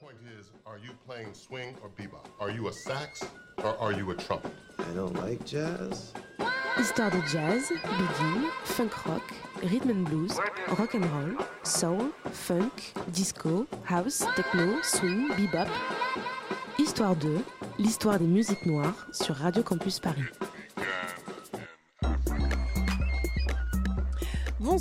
point is, are you playing swing or bebop? Are you a sax or are you a trumpet? I don't like jazz. Histoire de jazz, boogie, funk rock, rhythm and blues, rock and roll, soul, funk, disco, house, techno, swing, bebop. Histoire 2, l'histoire des musiques noires sur Radio Campus Paris.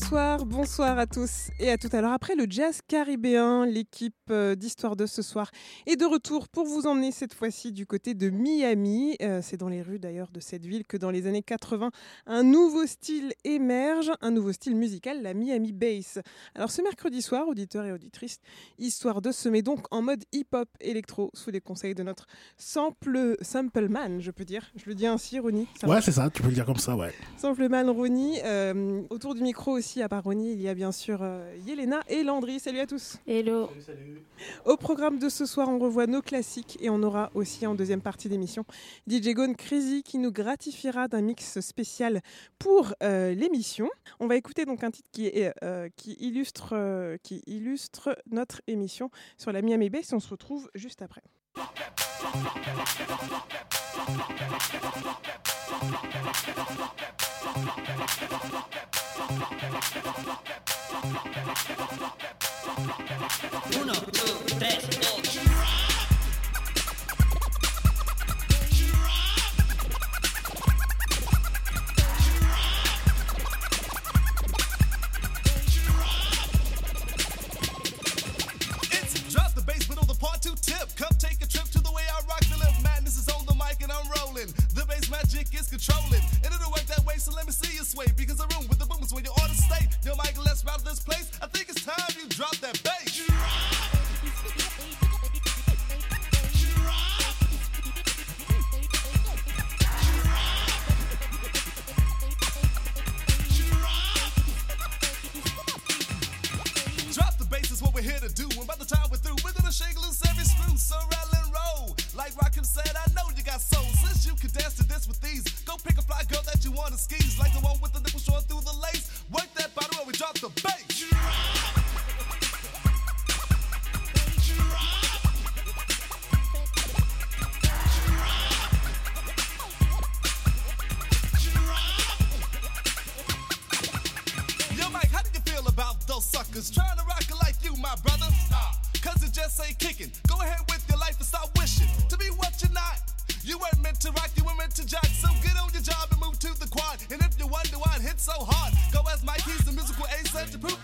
Bonsoir, bonsoir à tous et à tout à l'heure. Après le jazz caribéen, l'équipe euh, d'Histoire de ce soir est de retour pour vous emmener cette fois-ci du côté de Miami. Euh, c'est dans les rues d'ailleurs de cette ville que dans les années 80, un nouveau style émerge, un nouveau style musical, la Miami Bass. Alors ce mercredi soir, auditeurs et auditrices, Histoire de se met donc en mode hip-hop électro sous les conseils de notre sample, man, je peux dire. Je le dis ainsi, Ronnie. Ouais, c'est ça, tu peux le dire comme ça, ouais. Sampleman, Ronnie. Euh, autour du micro aussi, à part Ronnie, il y a bien sûr euh, Yelena et Landry. Salut à tous. Hello. Salut, Au programme de ce soir, on revoit nos classiques et on aura aussi en deuxième partie d'émission DJ Gone Crazy qui nous gratifiera d'un mix spécial pour euh, l'émission. On va écouter donc un titre qui, est, euh, qui, illustre, qui illustre notre émission sur la Miami Bass. On se retrouve juste après. Uno, dos, tres, dos. Rolling. Magic is controlling. And it'll work that way, so let me see you sway. Because room with the boom is when you. Yo, Michael, let's this place. I think it's time you drop that bass. Drop the bass is what we're here to do. And by the time we're through, we're gonna shake loose every screw. So rattle and roll. Like Rockham said, I know got soul. Since you can dance to this with these, go pick a fly girl that you wanna skis. Like the one with the nipple showing through the lace. Work that while we drop the bass. Yo, Mike, how do you feel about those suckers trying to rock it like you, my brother? Cause it just ain't kicking. Go ahead with to jock. So get on your job and move to the quad. And if you wonder why it hits so hard, go ask Mike, he's the musical ace. To prove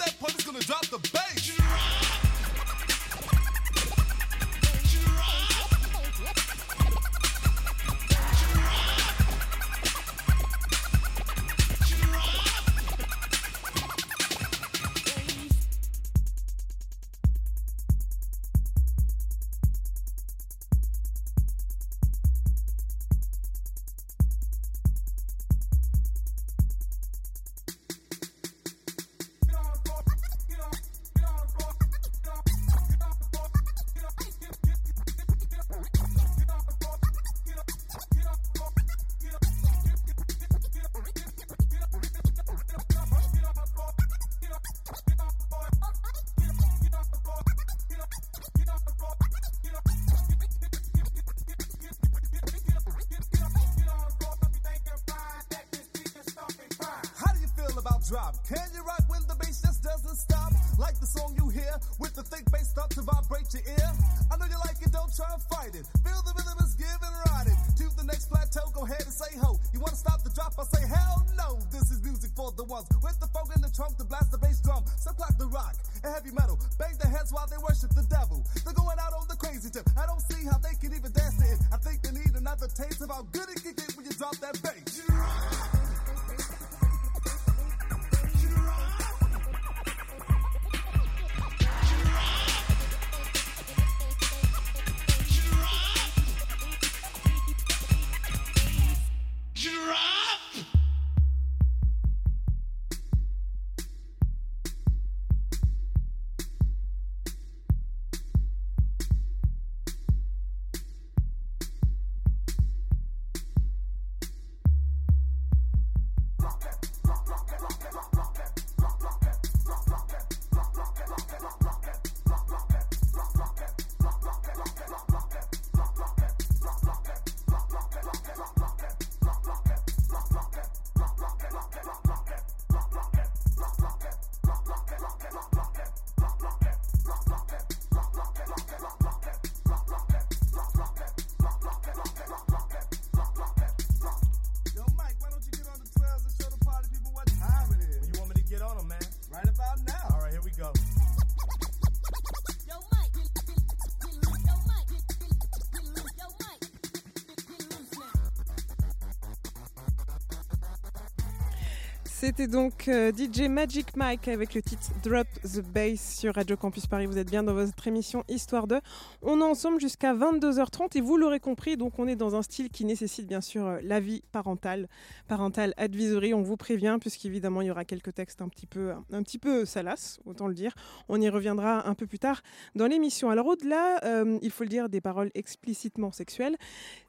C'était donc euh, DJ Magic Mike avec le titre Drop the Bass sur Radio Campus Paris. Vous êtes bien dans votre émission Histoire de. On est ensemble jusqu'à 22h30 et vous l'aurez compris, donc on est dans un style qui nécessite bien sûr euh, l'avis parental, parental advisory. On vous prévient puisqu'évidemment il y aura quelques textes un petit peu, un petit peu salaces, autant le dire. On y reviendra un peu plus tard dans l'émission. Alors au-delà, euh, il faut le dire, des paroles explicitement sexuelles,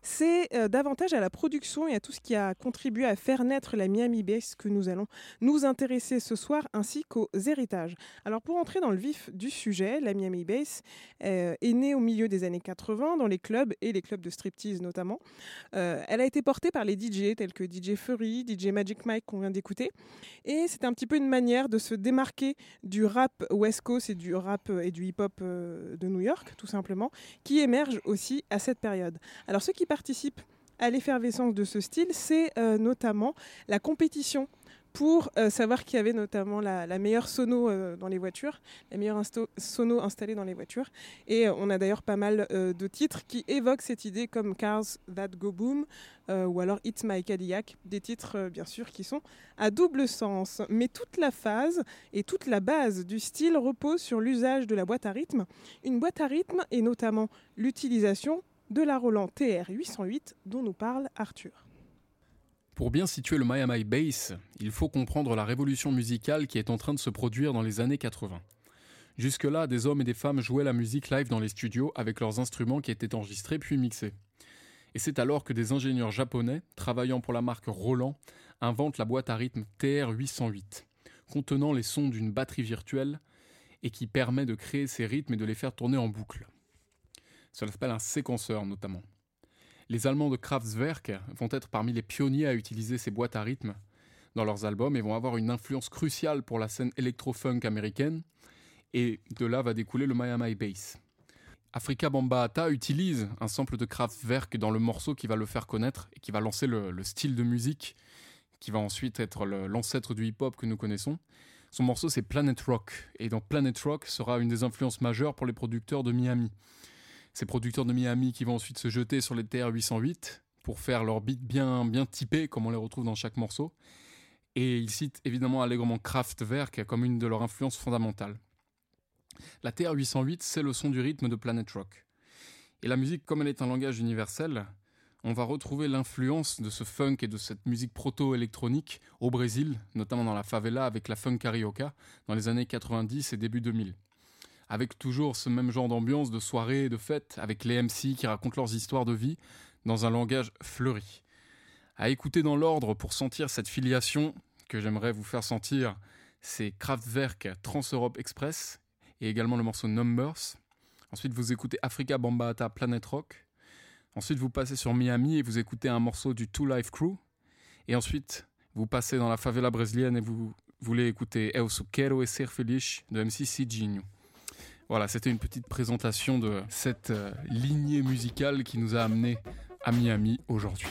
c'est davantage à la production et à tout ce qui a contribué à faire naître la Miami Bass que nous allons nous intéresser ce soir, ainsi qu'aux héritages. Alors pour entrer dans le vif du sujet, la Miami Bass euh, est née au milieu des années 80 dans les clubs et les clubs de striptease notamment. Euh, elle a été portée par les DJ tels que DJ Fury, DJ Magic Mike qu'on vient d'écouter, et c'est un petit peu une manière de se démarquer du rap West Coast et du rap et du hip-hop euh, de New York, tout simplement, qui émerge aussi à cette période. Alors ceux qui participent à l'effervescence de ce style, c'est euh, notamment la compétition pour euh, savoir qui avait notamment la, meilleure sono euh, dans les voitures, la meilleure sono installée dans les voitures. Et euh, on a d'ailleurs pas mal euh, de titres qui évoquent cette idée comme Cars That Go Boom ou alors It's My Cadillac, des titres bien sûr qui sont à double sens. Mais toute la phase et toute la base du style repose sur l'usage de la boîte à rythme. Une boîte à rythme et notamment l'utilisation de la Roland TR 808 dont nous parle Arthur. Pour bien situer le Miami Bass, il faut comprendre la révolution musicale qui est en train de se produire dans les années 80. Jusque-là, des hommes et des femmes jouaient la musique live dans les studios avec leurs instruments qui étaient enregistrés puis mixés. Et c'est alors que des ingénieurs japonais, travaillant pour la marque Roland, inventent la boîte à rythme TR-808, contenant les sons d'une batterie virtuelle et qui permet de créer ces rythmes et de les faire tourner en boucle. Cela s'appelle un séquenceur notamment. Les Allemands de Kraftwerk vont être parmi les pionniers à utiliser ces boîtes à rythme dans leurs albums et vont avoir une influence cruciale pour la scène électro-funk américaine. Et de là va découler le Miami Bass. Afrika Bambaataa utilise un sample de Kraftwerk dans le morceau qui va le faire connaître et qui va lancer le, le style de musique qui va ensuite être l'ancêtre du hip-hop que nous connaissons. Son morceau c'est Planet Rock et dans Planet Rock sera une des influences majeures pour les producteurs de Miami. Ces producteurs de Miami qui vont ensuite se jeter sur les TR-808 pour faire leurs beats bien, bien typés, comme on les retrouve dans chaque morceau. Et ils citent évidemment allègrement Kraftwerk comme une de leurs influences fondamentales. La TR-808, c'est le son du rythme de Planet Rock. Et la musique, comme elle est un langage universel, on va retrouver l'influence de ce funk et de cette musique proto-électronique au Brésil, notamment dans la favela avec la funk carioca dans les années 90 et début 2000 avec toujours ce même genre d'ambiance de soirée de fête, avec les MC qui racontent leurs histoires de vie dans un langage fleuri. À écouter dans l'ordre pour sentir cette filiation que j'aimerais vous faire sentir, c'est Kraftwerk Trans-Europe Express et également le morceau Numbers. Ensuite, vous écoutez Africa Bambaataa Planet Rock. Ensuite, vous passez sur Miami et vous écoutez un morceau du Two Life Crew. Et ensuite, vous passez dans la favela brésilienne et vous voulez écouter Eu Quero Ser Feliz de MC Cidinho. Voilà, c'était une petite présentation de cette euh, lignée musicale qui nous a amené à Miami aujourd'hui.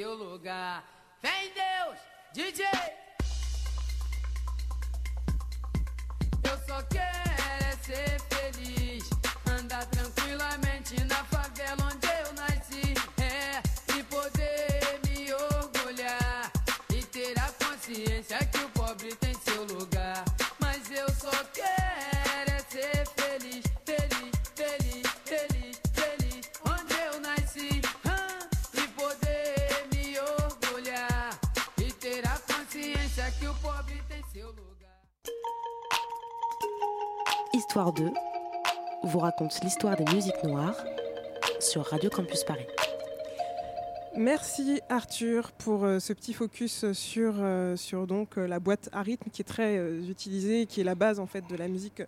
Seu lugar. Histoire 2 vous raconte l'histoire des musiques noires sur Radio Campus Paris. Merci Arthur pour euh, ce petit focus sur, euh, sur donc, euh, la boîte à rythme qui est très utilisée qui est la base en fait de la musique,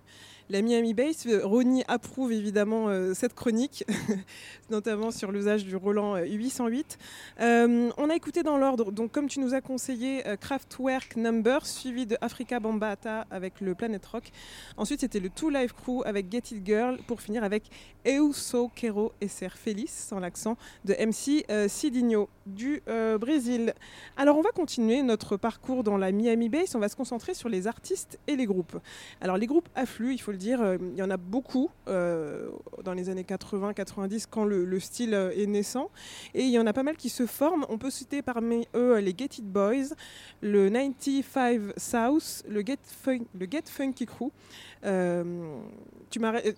la Miami Bass. Euh, Ronnie approuve évidemment euh, cette chronique, notamment sur l'usage du Roland euh, 808. Euh, on a écouté dans l'ordre, donc comme tu nous as conseillé, euh, Kraftwerk Number, suivi de Africa Bambata avec le Planet Rock. Ensuite, c'était le Two Live Crew avec Get It Girl, pour finir avec Eu Sou Quero Ser Feliz, sans l'accent, de MC Cidinho du Brésil. Alors, on va continuer notre parcours dans la Miami Bass. On va se concentrer sur les artistes et les groupes. Alors, les groupes affluent, il faut dire, euh, il y en a beaucoup euh, dans les années 80-90 quand le, le style euh, est naissant. Et il y en a pas mal qui se forment. On peut citer parmi eux les Get It Boys, le 95 South, le Get, Funky Crew. Euh,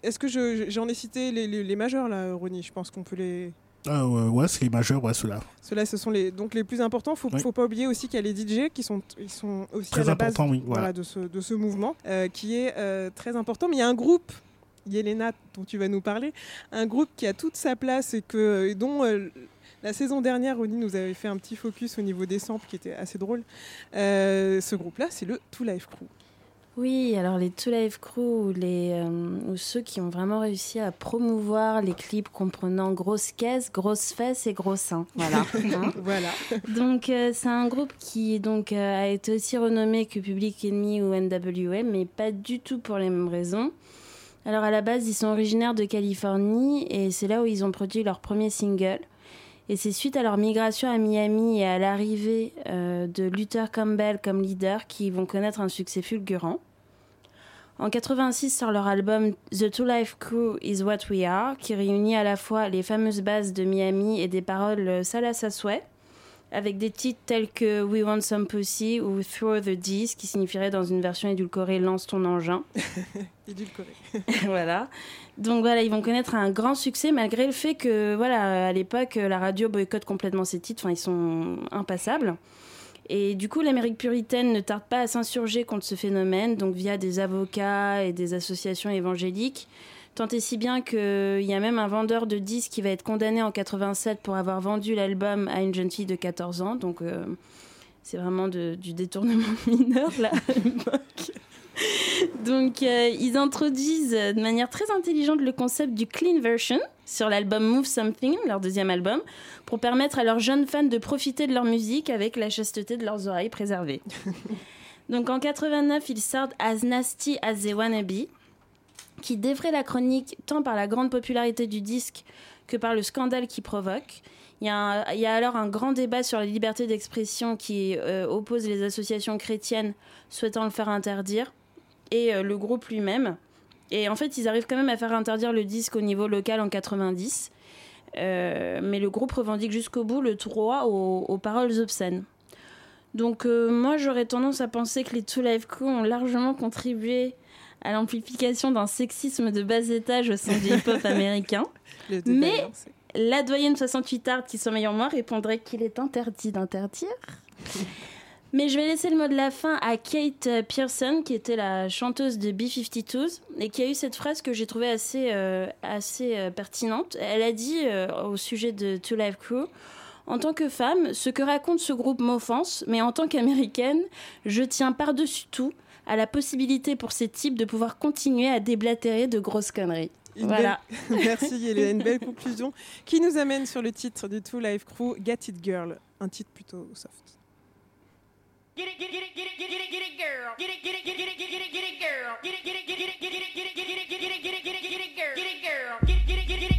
Est-ce que je- j'en ai cité les majeurs là, Ronnie? Je pense qu'on peut les. Ah, ouais, c'est les majeurs, ouais, ceux-là. Ceux-là, ce sont les, donc les plus importants. Il ne faut pas oublier aussi qu'il y a les DJ qui sont, ils sont aussi Très à la base important, oui, voilà, voilà. de, ce, de ce mouvement euh, qui est euh, très important. Mais il y a un groupe, Yelena, dont tu vas nous parler, un groupe qui a toute sa place et, que, et dont euh, la saison dernière, Ronnie nous avait fait un petit focus au niveau des samples qui était assez drôle. Euh, ce groupe-là, c'est le Two Life Crew. Oui, alors les Two Live Crew ou, les, euh, ou ceux qui ont vraiment réussi à promouvoir les clips comprenant grosse caisse, grosse fesses et gros seins. Voilà. Hein. Voilà. donc euh, c'est un groupe qui donc euh, a été aussi renommé que Public Enemy ou NWM, mais pas du tout pour les mêmes raisons. Alors à la base, ils sont originaires de Californie et c'est là où ils ont produit leur premier single. Et c'est suite à leur migration à Miami et à l'arrivée euh, de Luther Campbell comme leader qu'ils vont connaître un succès fulgurant. En 86 sort leur album The Two Life Crew Is What We Are, qui réunit à la fois les fameuses bases de Miami et des paroles euh, salaces à souhait, avec des titres tels que We Want Some Pussy ou Throw the D's, qui signifierait dans une version édulcorée Lance ton engin. Édulcoré. voilà. Donc voilà, ils vont connaître un grand succès malgré le fait que, voilà, à l'époque, la radio boycotte complètement ces titres. Enfin, ils sont impassables. Et du coup, l'Amérique puritaine ne tarde pas à s'insurger contre ce phénomène, donc via des avocats et des associations évangéliques. Tant et si bien qu'il y a même un vendeur de disques qui va être condamné en 87 pour avoir vendu l'album à une jeune fille de 14 ans. Donc euh, c'est vraiment de- du détournement mineur là à l'époque. Donc, euh, ils introduisent de manière très intelligente le concept du clean version sur l'album Move Something, leur deuxième album, pour permettre à leurs jeunes fans de profiter de leur musique avec la chasteté de leurs oreilles préservées. Donc, en 89, ils sortent As Nasty as They Wanna Be, qui défraie la chronique tant par la grande popularité du disque que par le scandale qu'il provoque. Il y, a alors un grand débat sur la liberté d'expression qui euh, oppose les associations chrétiennes souhaitant le faire interdire et euh, le groupe lui-même. Et en fait, ils arrivent quand même à faire interdire le disque au niveau local en 90. Euh, mais le groupe revendique jusqu'au bout le droit aux, paroles obscènes. Donc moi, j'aurais tendance à penser que les Two Live Crew ont largement contribué à l'amplification d'un sexisme de bas étage au sein du hip-hop américain. Mais la doyenne 68 art qui sommeille en moi répondrait qu'il est interdit d'interdire. Mais je vais laisser le mot de la fin à Kate Pearson, qui était la chanteuse de B-52s, et qui a eu cette phrase que j'ai trouvée assez, euh, assez euh, pertinente. Elle a dit euh, au sujet de Two Live Crew En tant que femme, ce que raconte ce groupe m'offense, mais en tant qu'américaine, je tiens par-dessus tout à la possibilité pour ces types de pouvoir continuer à déblatérer de grosses conneries. Une Voilà. belle- Merci, il y a une belle conclusion qui nous amène sur le titre du Two Life Crew, Get It Girl, un titre plutôt soft. Get it, get it, get it, get it, get it, get it, girl. Get it, get it, get it, get it, get it, girl. Get it, get it, get it, get it, get it, get it, get it, get it, get it, get it, girl. Get it, girl. Get it, get it, get it, get it, get it,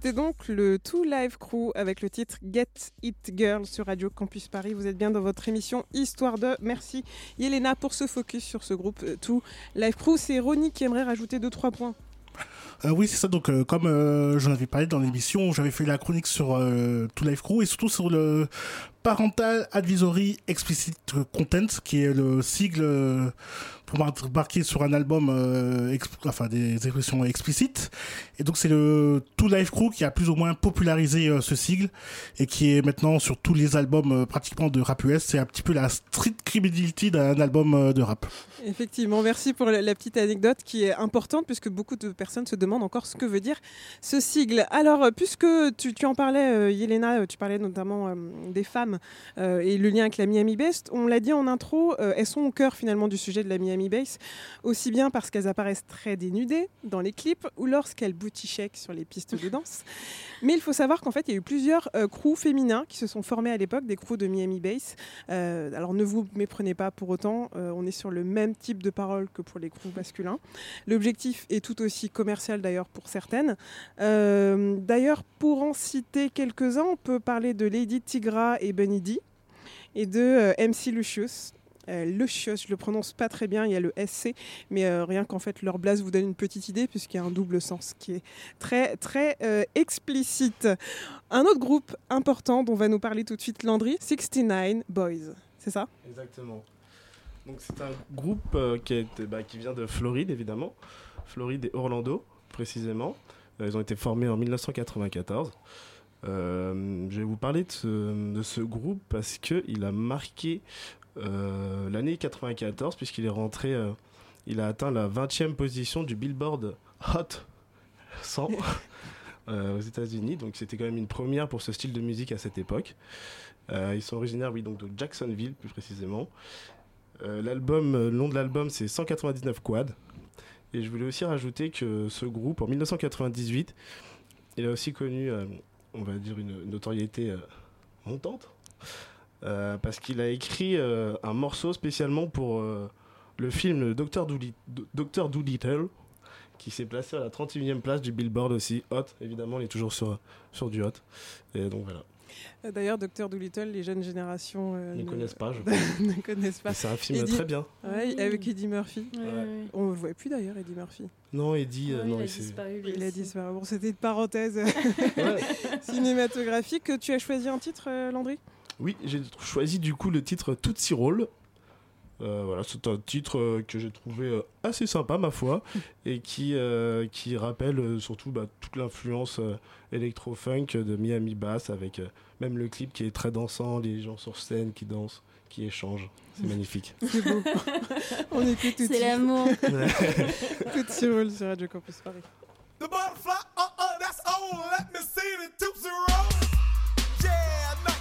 C'était donc le Two Live Crew avec le titre Get It Girl sur Radio Campus Paris. Vous êtes bien dans votre émission Histoire de. Merci Yelena pour ce focus sur ce groupe euh, Two Live Crew. C'est Ronnie qui aimerait rajouter 2-3 points. Euh, oui, c'est ça. Donc, euh, comme euh, j'en avais parlé dans l'émission, j'avais fait la chronique sur euh, To Life Crew et surtout sur le Parental Advisory Explicit Content, qui est le sigle pour marquer sur un album, euh, enfin des expressions explicites. Et donc, c'est le To Life Crew qui a plus ou moins popularisé euh, ce sigle et qui est maintenant sur tous les albums euh, pratiquement de rap US. C'est un petit peu la street credibility d'un album de rap. Effectivement, merci pour la, petite anecdote qui est importante puisque beaucoup de personnes se demandent encore ce que veut dire ce sigle. Alors, puisque tu, en parlais, Yelena, tu parlais notamment des femmes et le lien avec la Miami Bass, on l'a dit en intro, elles sont au cœur finalement du sujet de la Miami Bass, aussi bien parce qu'elles apparaissent très dénudées dans les clips ou lorsqu'elles shake sur les pistes de danse. Mais il faut savoir qu'en fait, il y a eu plusieurs euh, crews féminins qui se sont formés à l'époque, des crews de Miami Bass. Euh, alors ne vous méprenez pas pour autant, euh, on est sur le même type de paroles que pour les crews masculins. L'objectif est tout aussi commercial d'ailleurs pour certaines. Euh, d'ailleurs, pour en citer quelques-uns, on peut parler de Lady Tigra et Bunny D et de MC Lucius. Euh, Lucious, je le prononce pas très bien, il y a le SC, mais euh, rien qu'en fait leur blase vous donne une petite idée puisqu'il y a un double sens qui est très très euh, explicite. Un autre groupe important dont va nous parler tout de suite Landry, 69 Boys, c'est ça? Exactement. Donc c'est un groupe bah, qui vient de Floride évidemment, Floride et Orlando précisément. Ils ont été formés en 1994. Euh, je vais vous parler de ce groupe parce qu'il a marqué euh, l'année 94 puisqu'il est rentré, euh, il a atteint la 20e position du Billboard Hot 100 euh, aux États-Unis. Donc c'était quand même une première pour ce style de musique à cette époque. Ils sont originaires, oui, donc de Jacksonville plus précisément. L'album, le nom de l'album, c'est 199 Quad. Et je voulais aussi rajouter que ce groupe, en 1998, il a aussi connu, on va dire, une notoriété montante. Euh, parce qu'il a écrit euh, un morceau spécialement pour euh, le film Docteur Doolittle, qui s'est placé à la 31e place du Billboard aussi. Hot, évidemment, il est toujours sur, sur du hot. Et donc voilà. D'ailleurs, Docteur Doolittle, les jeunes générations euh, Ne connaissent pas, je ne connaissent pas. C'est un film Eddie- très bien. Ouais, avec Eddie Murphy. Ouais, ouais, ouais. On ne le voit plus d'ailleurs, Eddie Murphy. Non, Eddie, euh, Ouais, non, il a il s'est- disparu, Il a disparu. Bon, c'était une parenthèse cinématographique. Tu as choisi un titre, euh, Landry? Oui, j'ai choisi du coup le titre Tootsie Roll. Euh, voilà, c'est un titre euh, que j'ai trouvé euh, assez sympa, ma foi, et qui, euh, qui rappelle euh, surtout bah, toute l'influence euh, électro-funk de Miami Bass, avec euh, même le clip qui est très dansant, les gens sur scène qui dansent, qui échangent. C'est magnifique. C'est beau. On écoute tout C'est l'amour. Tout de suite sur Radio Campus Paris. The butterfly, uh-uh, that's old. Let me see the Tootsie Roll. Yeah, 1990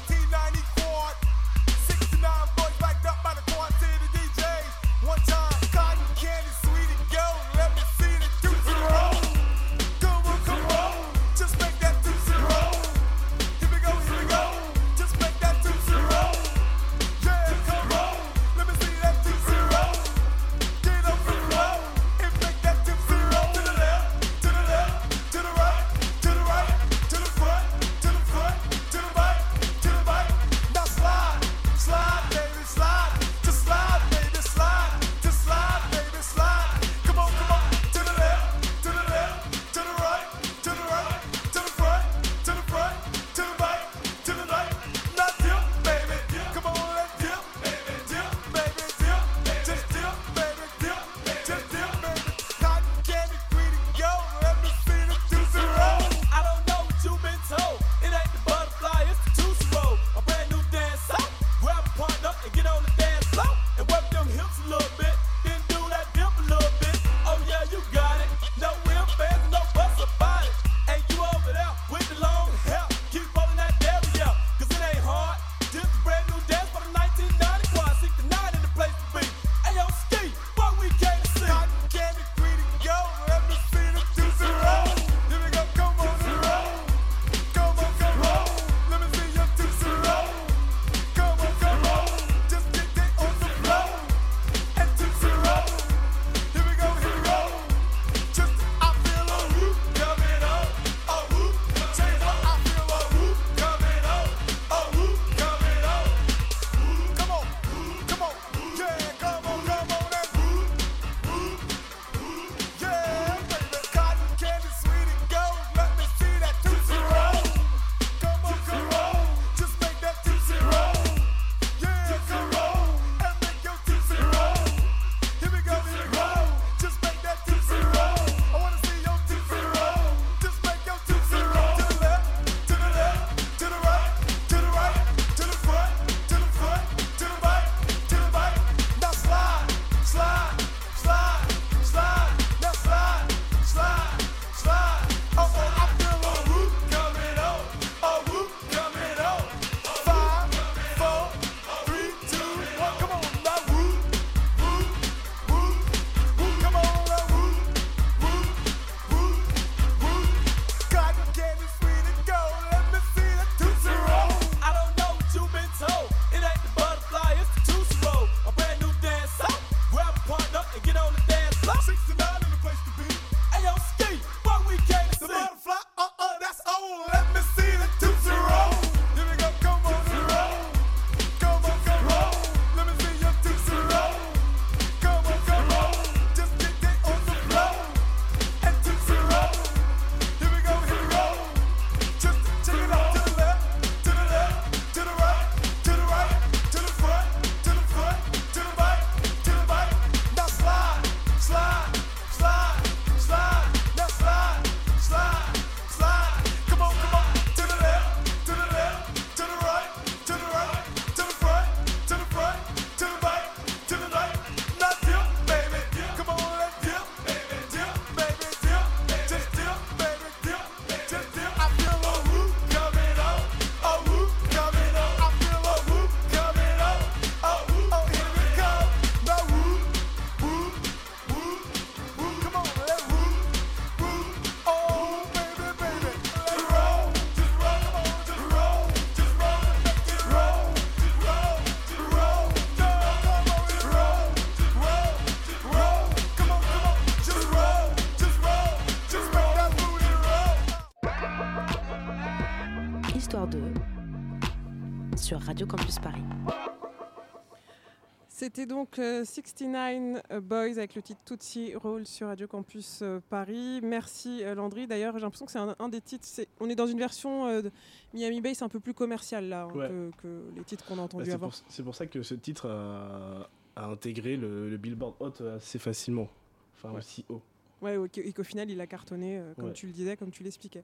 donc euh, 69 Boys avec le titre Tootsie Roll sur Radio Campus euh, Paris. Merci euh, Landry. D'ailleurs, j'ai l'impression que c'est un, un des titres. On est dans une version euh, de Miami Bass un peu plus commerciale là hein, Ouais. que, que les titres qu'on a Bah, entendus c'est avant. pour, c'est pour ça que ce titre a, a intégré le, le Billboard Hot assez facilement. Enfin, Ouais. aussi haut. Ouais, et qu'au final, il a cartonné, euh, comme Ouais. tu le disais, comme tu l'expliquais.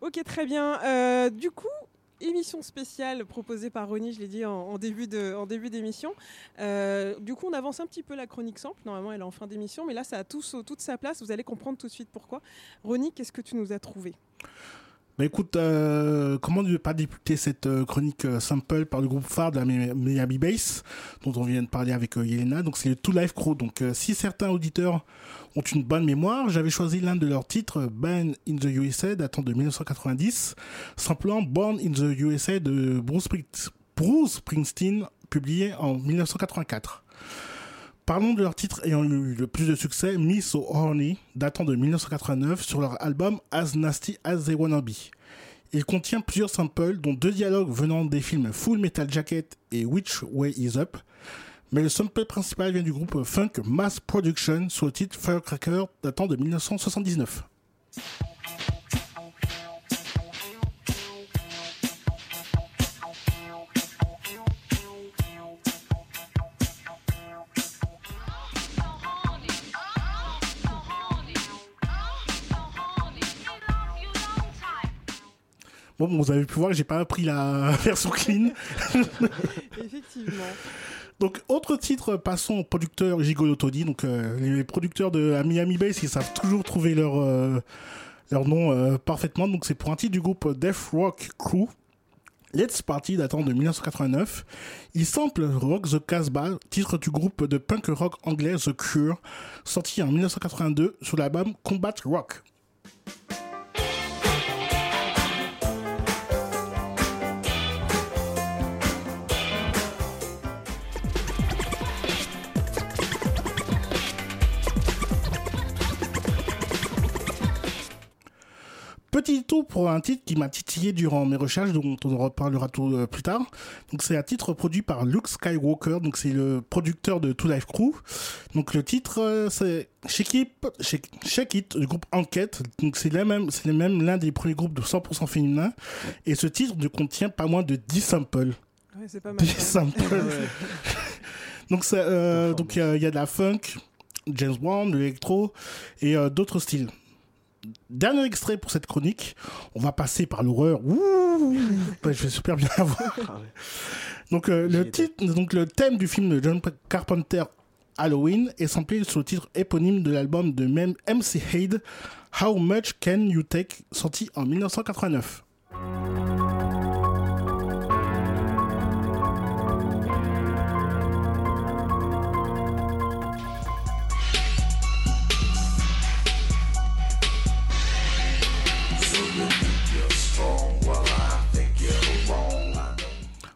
Ok, très bien. Euh, du coup, émission spéciale proposée par Ronnie, je l'ai dit en, début d'émission. Euh, du coup, on avance un petit peu la chronique sample. Normalement, elle est en fin d'émission, mais là, ça a toute sa place. Vous allez comprendre tout de suite pourquoi. Ronnie, qu'est-ce que tu nous as trouvé? Bah écoute, euh, comment ne pas débuter cette euh, chronique euh, sample par le groupe phare de la Mi- Miami Bass, dont on vient de parler avec euh, Yelena. Donc c'est le Two Life Crew. Donc si certains auditeurs ont une bonne mémoire, j'avais choisi l'un de leurs titres, Ban in the USA, datant de 1990, samplant Born in the USA de Bruce Springsteen, publié en 1984. Parlons de leur titre ayant eu le plus de succès, Me So Horny, datant de 1989, sur leur album As Nasty As They Wanna Be. Il contient plusieurs samples, dont deux dialogues venant des films Full Metal Jacket et Which Way Is Up. Mais le sample principal vient du groupe funk Mass Production sur le titre Firecracker datant de 1979. Bon, vous avez pu voir que j'ai pas pris la version clean. Effectivement. Donc, autre titre, passons aux producteurs Gigolo Tony. Donc, euh, les producteurs de Miami Bass, ils savent toujours trouver leur, euh, leur nom euh, parfaitement. Donc, c'est pour un titre du groupe Death Rock Crew. Let's Party datant de 1989. Il sample Rock the Casbah, titre du groupe de punk rock anglais The Cure, sorti en 1982 sur l'album Combat Rock. Petit tour pour un titre qui m'a titillé durant mes recherches, dont on en reparlera tout, euh, plus tard. Donc c'est un titre produit par Luke Skywalker, donc c'est le producteur de Two Life Crew. Donc le titre euh, c'est Shake It, Shake, Shake It du groupe Enquête. Donc c'est même, c'est même l'un des premiers groupes de 100% féminin. Et ce titre ne contient pas moins de 10 samples. Ouais, c'est pas mal. 10 samples. donc ça, euh, donc il y a- il y, a de la funk, James Brown, de l'électro et euh, d'autres styles. Dernier extrait pour cette chronique. On va passer par l'horreur. Ouh, je vais super bien avoir. Donc euh, le titre, donc le thème du film de John Carpenter Halloween est samplé sur le titre éponyme de l'album de même MC Hyde, How Much Can You Take, sorti en 1989.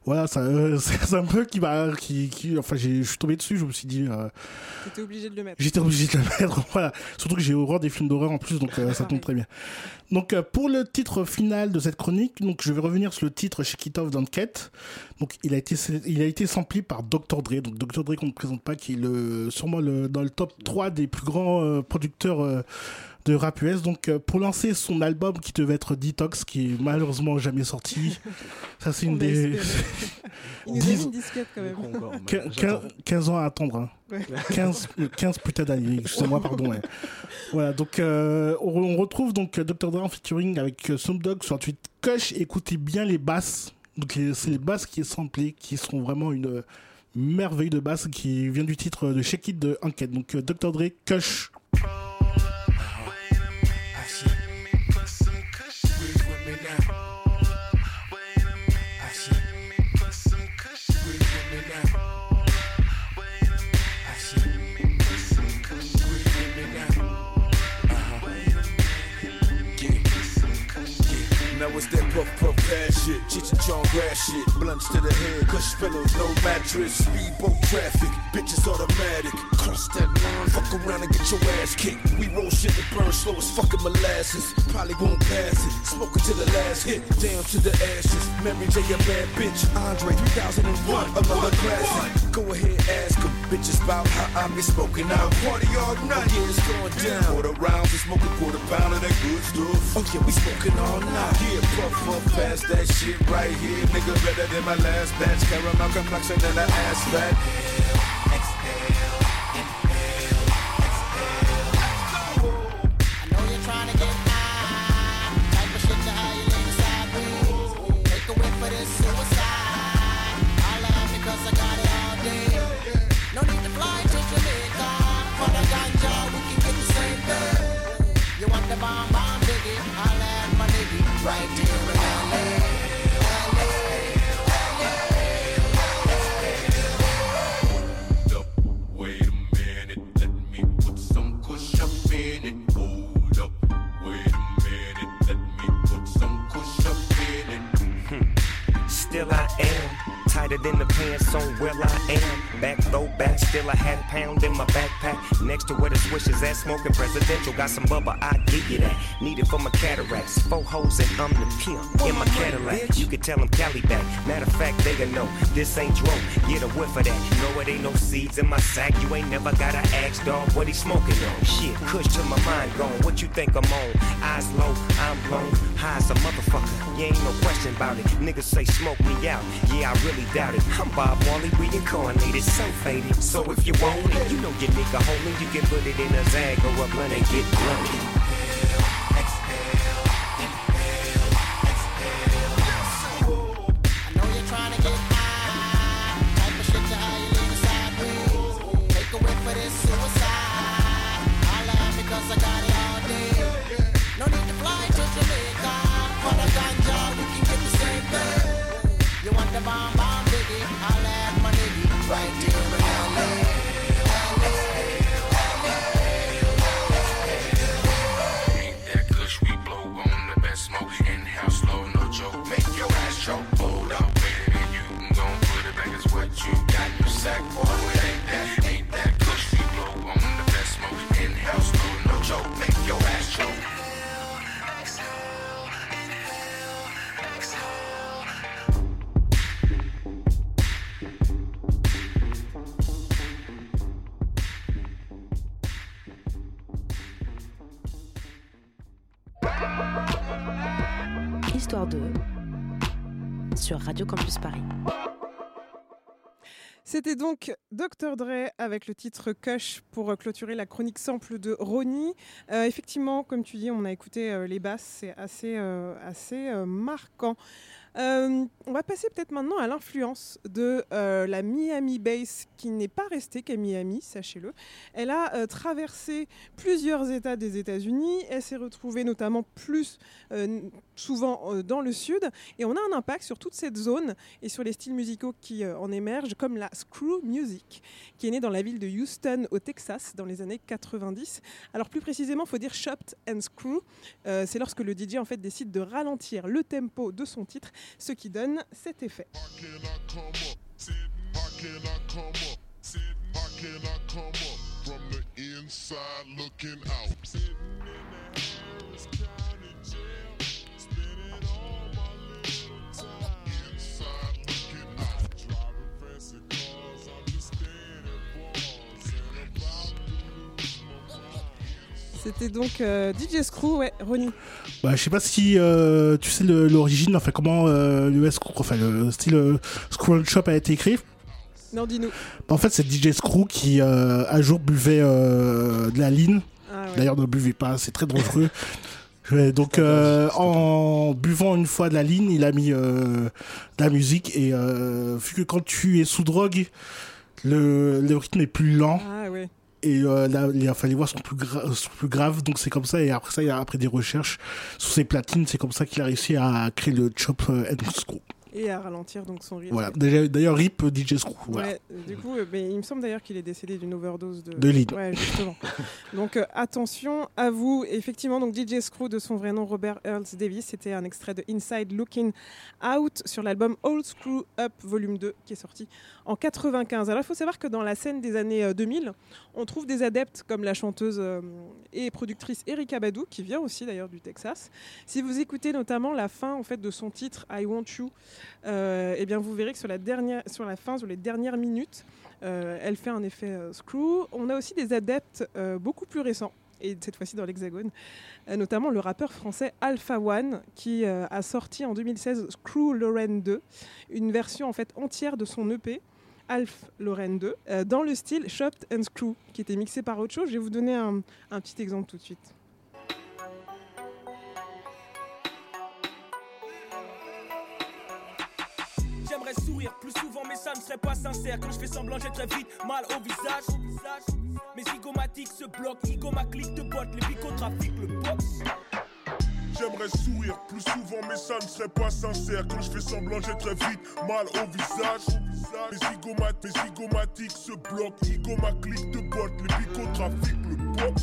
Voilà, euh, c'est un peu qui va, qui, qui, enfin, j'ai- je suis tombé dessus, je me suis dit, euh, T'étais obligé de le mettre. J'étais obligé de le mettre, voilà. Surtout que j'ai horreur des films d'horreur en plus, donc euh, ça tombe très bien. Donc euh, pour le titre final de cette chronique, donc je vais revenir sur le titre It Off d'Enquête. Donc il a été il a été samplé par Dr Dre. Donc Dr Dre qu'on ne présente pas, qui est le sûrement le, dans le top 3 des plus grands euh, producteurs euh, de rap US. Donc euh, pour lancer son album qui devait être Detox, qui est malheureusement jamais sorti. Ça c'est une a des. Il nous a mis une disquette quand même. Quin- quin- 15 ans à attendre. hein. Ouais. 15, 15 putain d'années, excusez-moi, pardon. ouais. Voilà, donc euh, on, retrouve donc euh, Dr. Dre en featuring avec Snoop Dogg sur un tweet Kush. Écoutez bien les basses. Donc c'est les basses qui est samplées, qui sont vraiment une merveille de basse qui vient du titre de Shake It de Enquête. Donc Dr. Dre, Kush. Now that puff puff pass shit, Cheech and Chong grass shit, blunts to the head, cush pillows, no mattress, speedboat traffic, bitches automatic. Cross that line, fuck around and get your ass kicked. We roll shit that burn slow as fucking molasses. Probably won't pass it, smoking to the last hit, down to the ashes. Mary J, a bad bitch, Andre 3001, another classic. Go ahead, ask 'em, bitches about how I be smoking out. Party all night, yeah, it's going down. Quarter rounds, we smoke a quarter pound of that good stuff. Oh yeah, we smoking all night. Yeah, Fuck, fuck, pass that shit right here. Nigga better than my last batch. Carry my complexion and an ass fat. Trying get high, type of shit to. Take a whiff this suicide. I laugh because I got it all day. No need to fly to for the. We can get. You want the bomb, bomb. I my right? Tighter than the pants on where I am. Back though back, still a pound in my backpack. Next to where the swish is at, smoking presidential. Got some bubba, I give you that. Need it for my cataracts. Four hoes and I'm the pimp in my Cadillac. You can tell them Cali back. Matter of fact, they gonna know this ain't dro. Get a whiff of that. No, it ain't no seeds in my sack. You ain't never gotta ask, dog, what he smoking on. Shit, kush to my mind gone. What you think I'm on? Eyes low, I'm blown. High as a motherfucker. You ain't no question about it. Niggas say smoke me out. Yeah, I really doubt it. I'm Bob Marley reincarnated, so faded. So if you want it, you know your nigga homie. You can put it in a zag or a blunt and get blunted. Radio Campus Paris. C'était donc Dr. Dre avec le titre Kush pour euh, clôturer la chronique sample de Ronnie. Euh, effectivement, comme tu dis, on a écouté euh, les basses, c'est assez, assez marquant. On va passer peut-être maintenant à l'influence de la Miami Bass qui n'est pas restée qu'à Miami, sachez-le. Elle a traversé plusieurs États des États-Unis. Elle s'est retrouvée notamment plus souvent euh, dans le sud. Et on a un impact sur toute cette zone et sur les styles musicaux qui euh, en émergent, comme la screw music, qui est née dans la ville de Houston, au Texas, dans les années 90. Alors plus précisément, il faut dire chopped and screw. Euh, C'est lorsque le DJ en fait décide de ralentir le tempo de son titre, ce qui donne cet effet. C'était donc euh, DJ Screw, ouais, Ronnie. Bah, je sais pas si euh, tu sais l'origine, enfin comment euh, le, Screw- enfin, le style euh, Screw Shop a été écrit. Non, dis-nous. Bah, en fait, c'est DJ Screw qui un jour buvait de la ligne. Ah ouais. D'ailleurs, ne buvez pas, c'est très dangereux. Donc, euh, en buvant une fois de la ligne, il a mis euh, de la musique et euh, vu que quand tu es sous drogue, le, le rythme est plus lent. Ah. Et euh, là, les, enfin, les voix sont plus, gra- sont plus graves, donc c'est comme ça. Et après ça, il a après des recherches sur ses platines, c'est comme ça qu'il a réussi à créer le chop euh, and screw. Et à ralentir donc son rythme. Voilà. D'ailleurs, RIP DJ Screw. Voilà. Ouais, euh, du coup, euh, mais il me semble d'ailleurs qu'il est décédé d'une overdose de, De lead. Ouais, justement. donc euh, attention à vous. Effectivement, donc DJ Screw de son vrai nom Robert Earls Davis, c'était un extrait de Inside Looking Out sur l'album Old Screw Up Volume 2 qui est sorti en 95. Alors il faut savoir que dans la scène des années euh, 2000, on trouve des adeptes comme la chanteuse euh, et productrice Erika Badu qui vient aussi d'ailleurs du Texas. Si vous écoutez notamment la fin en fait de son titre I Want You, euh, eh bien vous verrez que sur la fin, sur les dernières minutes, euh, elle fait un effet euh, screw. On a aussi des adeptes beaucoup plus récents. Et cette fois-ci dans l'Hexagone, notamment le rappeur français Alpha One qui a sorti en 2016 Screw Loren 2, une version en fait entière de son EP Alf Loren 2 euh, dans le style Chopped and Screw qui était mixé par autre chose. Je vais vous donner un petit exemple tout de suite. Plus souvent, mais ça ne serait pas sincère. Quand je fais semblant, j'ai très vite mal au visage. Mes zygomatiques se bloquent, Igo ma clique de botte, les picots le box. J'aimerais sourire plus souvent, mais ça ne serait pas sincère. Quand je fais semblant, j'ai très vite mal au visage. Mes, mes zygomatiques se bloquent, Igo ma clique de botte, les picots trafiquent le box.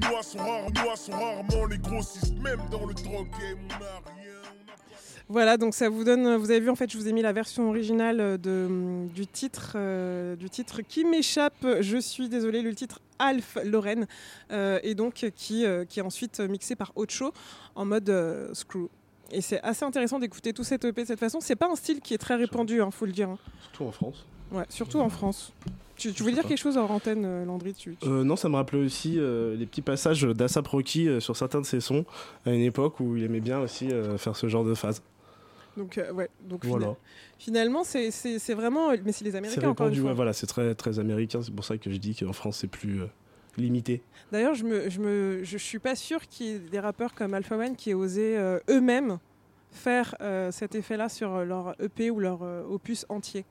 Noirs sont rares, noirs sont rarement les grossistes, même dans le drogue game, on. Voilà, donc ça vous donne. Vous avez vu, en fait, je vous ai mis la version originale euh, de, du titre, euh, du titre qui m'échappe. Je suis désolée, le titre Alf Lorraine, euh, et donc qui, euh, qui est ensuite mixé par Ocho en mode screw. Et c'est assez intéressant d'écouter tout cet EP de cette façon. C'est pas un style qui est très répandu, hein, faut le dire. hein. Surtout en France. Ouais, surtout en France. Tu, tu voulais dire quelque chose hors antenne, Landry tu, tu- Euh, non, ça me rappelait aussi euh, les petits passages d'Asap Rocky euh, sur certains de ses sons à une époque où il aimait bien aussi faire ce genre de phase. Donc, euh, ouais. Donc, Voilà. finalement, c'est- c'est c'est vraiment. Mais c'est les C'est Américains, une répandu, ouais, voilà, c'est très, très américain, c'est pour ça que je dis qu'en France c'est plus euh, limité. D'ailleurs, je me, je me, je suis pas sûre qu'il y ait des rappeurs comme Alpha One qui aient osé euh, eux-mêmes faire cet effet-là sur leur EP ou leur opus entier.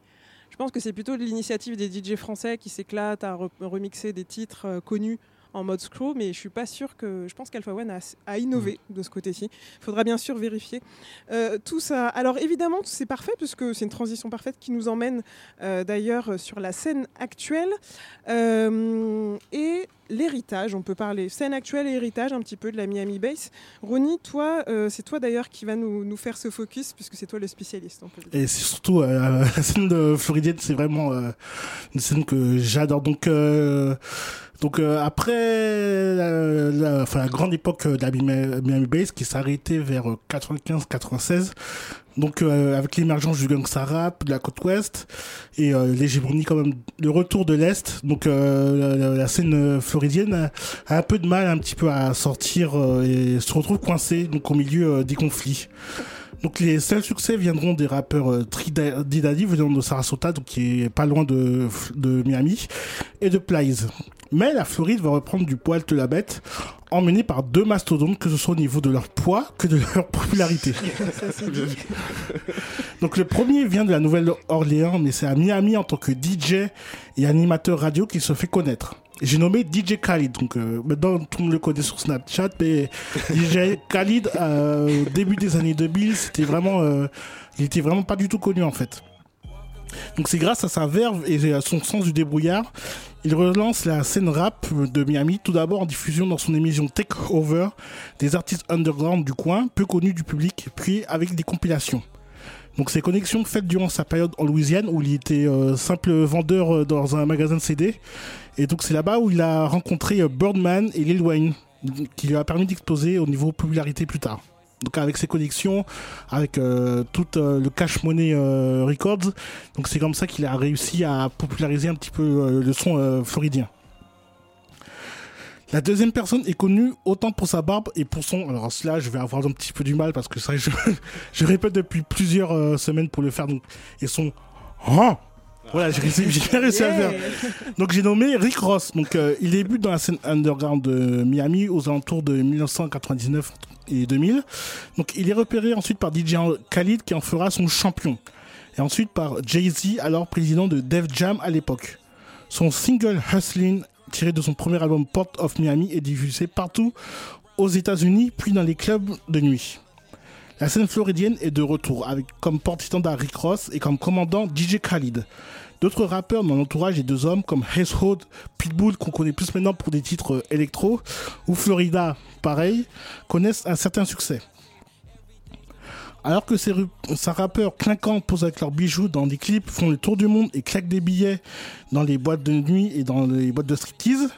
Je pense que c'est plutôt l'initiative des DJ français qui s'éclatent à re- remixer des titres connus en mode screw, mais je suis pas sûre que. Je pense qu'Alpha One a, a innové de ce côté-ci. Il faudra bien sûr vérifier Euh, tout ça. Alors évidemment, c'est parfait puisque c'est une transition parfaite qui nous emmène euh, d'ailleurs sur la scène actuelle Euh, et l'héritage. On peut parler scène actuelle et héritage un petit peu de la Miami Bass. Ronnie, toi, euh, c'est toi d'ailleurs qui va nous, nous faire ce focus puisque c'est toi le spécialiste. on peut le dire. Et c'est surtout euh, la scène de Floridienne, c'est vraiment euh, une scène que j'adore. Donc, donc euh, après la, grande époque de la Miami Bass qui arrêtée vers 95-96, donc euh, avec l'émergence du gangsta rap de la côte ouest et euh, l'hégémonie quand même, le retour de l'est. Donc euh, la, scène euh, floridienne a, un peu de mal un petit peu à sortir euh, et se retrouve coincée donc au milieu euh, des conflits. Donc les seuls succès viendront des rappeurs euh, venant de Sarasota, donc qui est pas loin de, de Miami, et de Plies. Mais la Floride va reprendre du poil de la bête, emmenée par deux mastodontes, que ce soit au niveau de leur poids que de leur popularité. Donc le premier vient de la Nouvelle-Orléans, mais c'est à Miami en tant que DJ et animateur radio qu'il se fait connaître. J'ai nommé DJ Khalid, donc euh, maintenant tout le monde le connaît sur Snapchat, mais DJ Khalid, euh, au début des années 2000, c'était vraiment, euh, il était vraiment pas du tout connu en fait. Donc c'est grâce à sa verve et à son sens du débrouillard, il relance la scène rap de Miami, tout d'abord en diffusion dans son émission Take Over, des artistes underground du coin, peu connus du public, puis avec des compilations. Donc ces connexions faites durant sa période en Louisiane où il était euh, simple vendeur euh, dans un magasin de CD. Et donc c'est là-bas où il a rencontré euh, Birdman et Lil Wayne, qui lui a permis d'exploser au niveau popularité plus tard. Donc avec ses connexions, avec euh, tout euh, le Cash Money euh, Records, donc c'est comme ça qu'il a réussi à populariser un petit peu euh, le son euh, floridien. La deuxième personne est connue autant pour sa barbe et pour son. Alors cela, je vais avoir un petit peu du mal parce que ça, je, je répète depuis plusieurs euh, semaines pour le faire. Donc, et son. Oh voilà, j'ai réussi- j'ai bien réussi à le faire. Donc j'ai nommé Rick Ross. Donc euh, il débute dans la scène underground de Miami aux alentours de 1999 et 2000. Donc il est repéré ensuite par DJ Khalid qui en fera son champion. Et ensuite par Jay-Z, alors président de Def Jam à l'époque. Son single Hustlin', tiré de son premier album Port of Miami, est diffusé partout aux États-Unis puis dans les clubs de nuit. La scène floridienne est de retour, avec comme porte-étendard Rick Ross et comme commandant DJ Khalid. D'autres rappeurs dans l'entourage et deux hommes comme Household, Pitbull, qu'on connaît plus maintenant pour des titres euh, électro, ou Florida, pareil, connaissent un certain succès. Alors que ces rappeurs clinquants posent avec leurs bijoux dans des clips, font le tour du monde et claquent des billets dans les boîtes de nuit et dans les boîtes de striptease,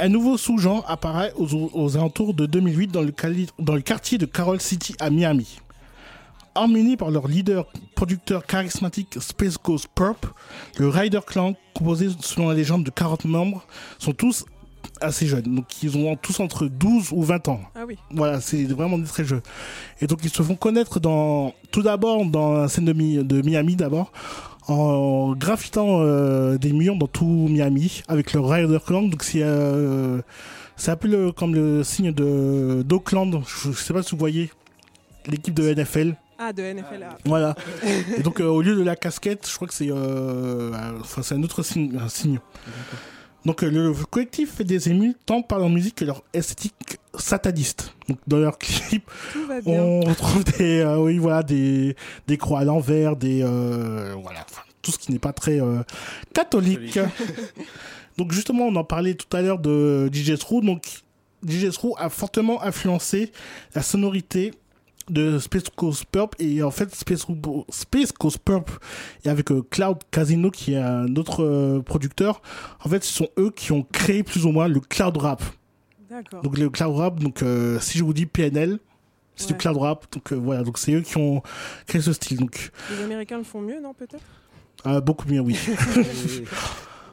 un nouveau sous-genre apparaît aux, aux alentours de 2008 dans le, cali- dans le quartier de Carol City à Miami. Emmenés par leur leader, producteur charismatique Space Ghost Purp, le Rider Clan, composé selon la légende de 40 membres, sont tous assez jeunes. Donc ils ont tous entre 12 ou 20 ans. Ah oui. Voilà, c'est vraiment des très jeunes. Et donc ils se font connaître dans tout d'abord dans la scène de, Mi- de Miami d'abord en graffitant euh, des murs dans tout Miami avec le Rider Clan. Donc c'est euh, c'est un peu le- comme le signe de d'Oakland. Je, je sais pas si vous voyez l'équipe de NFL. Ah, de NFL. ah. Voilà. Et donc, euh, au lieu de la casquette, je crois que c'est euh, euh, enfin, c'est un autre signe. Un signe. Donc, euh, le, collectif fait des émules tant par leur musique que leur esthétique sataniste. Donc, dans leurs clips, on retrouve des, euh, oui, voilà, des, des croix à l'envers, des, euh, voilà, enfin, tout ce qui n'est pas très euh, catholique. Donc, justement, on en parlait tout à l'heure de DJ True. Donc, DJ True a fortement influencé la sonorité de Space Coast Purp. Et en fait Space, Space Coast Purp et avec euh, Cloud Casino qui est un autre euh, producteur. En fait ce sont eux qui ont créé plus ou moins le cloud rap. D'accord. donc le cloud rap donc euh, si je vous dis PNL c'est du cloud rap. Donc voilà. Donc c'est eux qui ont créé ce style. Donc Les Américains le font mieux, non, peut-être? beaucoup mieux, oui.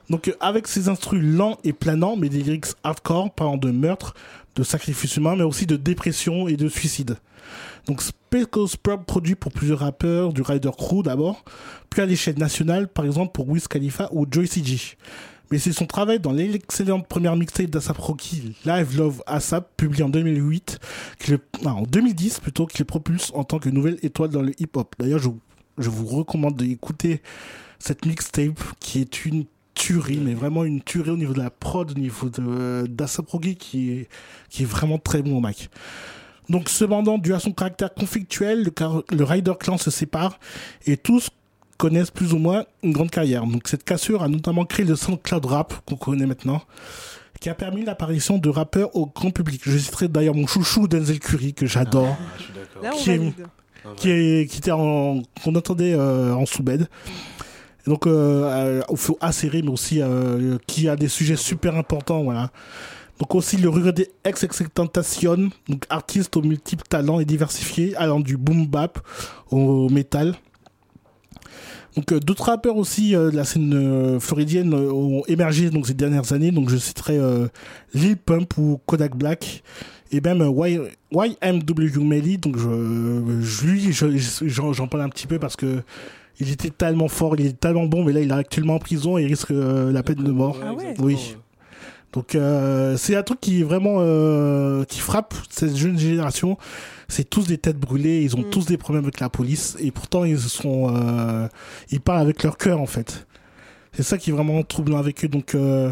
Donc, avec ses instrus lents et planants, mais des lyrics hardcore parlant de meurtre, de sacrifice humain, mais aussi de dépression et de suicide. Donc, Purp produit pour plusieurs rappeurs du Rider Crew d'abord, puis à l'échelle nationale, par exemple pour Wiz Khalifa ou Joy CG. Mais c'est son travail dans l'excellente première mixtape d'Asap Rocky, Live Love Asap, publié en 2008, qui le, non, en 2010 plutôt, qui le propulse en tant que nouvelle étoile dans le hip-hop. D'ailleurs, je, vous recommande d'écouter cette mixtape qui est une tuerie, mais vraiment une tuerie au niveau de la prod, au niveau d'Asap Rocky qui est, qui est vraiment très bon au Mac. Donc, cependant, dû à son caractère conflictuel, le, car- le Rider Clan se sépare et tous connaissent plus ou moins une grande carrière. Donc, cette cassure a notamment créé le SoundCloud Rap qu'on connaît maintenant, qui a permis l'apparition de rappeurs au grand public. Je citerai d'ailleurs mon chouchou Denzel Curry que j'adore, je suis d'accord. Là, on qui, est- valide. qui, est- qui était en qu'on entendait euh, en sous-bed. Et Donc euh, euh, au flow acéré, mais aussi euh, qui a des sujets super importants, voilà. Donc aussi le regretté ex Tentation, donc artiste aux multiples talents et diversifiés, allant du boom bap au métal. Donc euh, d'autres rappeurs aussi euh, de la scène euh, floridienne euh, ont émergé donc ces dernières années. Donc je citerai euh, Lil Pump ou Kodak Black et même euh, y, YMW Melly. Donc je, je lui je- je- j'en parle un petit peu parce que il était tellement fort, il est tellement bon, mais là il est actuellement en prison et il risque euh, la peine de mort. Ah ouais Oui. Donc euh, c'est un truc qui vraiment euh, qui frappe cette jeune génération. C'est tous des têtes brûlées, ils ont tous des problèmes avec la police et pourtant ils sont euh, ils parlent avec leur cœur en fait. C'est ça qui est vraiment troublant avec eux. Donc euh,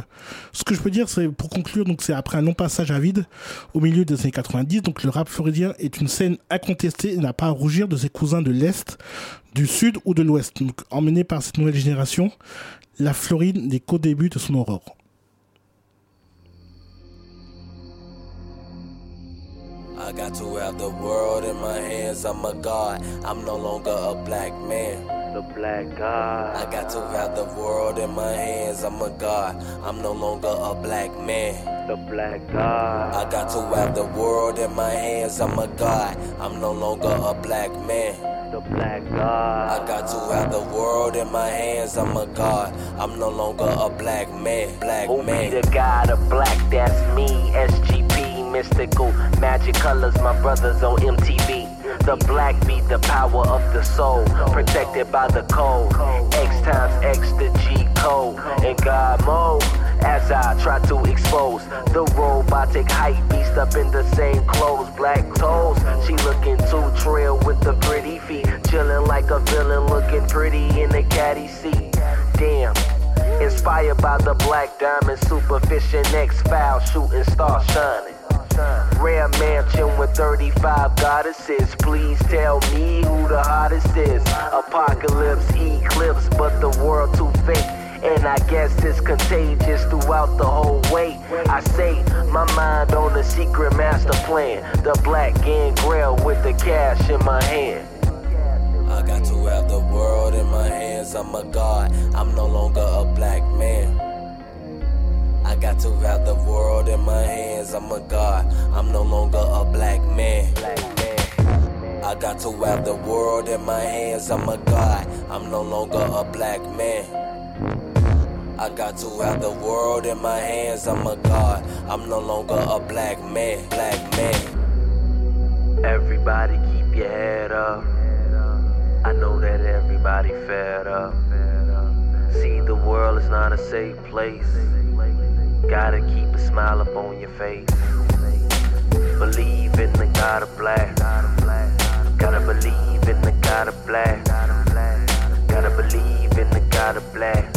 ce que je peux dire c'est pour conclure donc c'est après un long passage à vide au milieu des années 90 donc le rap floridien est une scène incontestée et n'a pas à rougir de ses cousins de l'est, du sud ou de l'ouest. Donc emmené par cette nouvelle génération, la Floride n'est qu'au début de son aurore. I got to have the world in my hands. I'm a god. I'm no longer a black man. The black god. I got to have the world in my hands. I'm a god. I'm no longer a black man. The black god. I got to have the world in my hands. I'm a god. I'm no longer a black man. The black god. I got to have the world in my hands. I'm a god. I'm no longer a black man. Black Who man. be the god of black? That's me, SGP, mystical, magic colors. My brothers on MTV. The black beat, the power of the soul, protected by the code. X times X the G code, and God mode. As I try to expose the robotic hype beast up in the same clothes, black toes. She looking too trail with the pretty feet, chilling like a villain, looking pretty in the caddy seat. Damn. Inspired by the black diamond, superficial X file, shooting star shining. Rare mansion with 35 goddesses. Please tell me who the hottest is. Apocalypse, eclipse, but the world too fake. And I guess it's contagious throughout the whole way. I say my mind on the secret master plan. The black gangrel with the cash in my hand. I got to have the world in my hands. I'm a god. I'm no longer a black man. I got to have the world in my hands. I'm a god. I'm no longer a black man. I got to have the world in my hands. I'm a god. I'm no longer a black man. I got to have the world in my hands. I'm a god. I'm no longer a black man. Black man. Everybody keep your head up. I know that everybody fed up. See, the world is not a safe place. Gotta keep a smile up on your face. Believe in the God of black. Gotta believe in the God of black. Gotta believe in the God of black.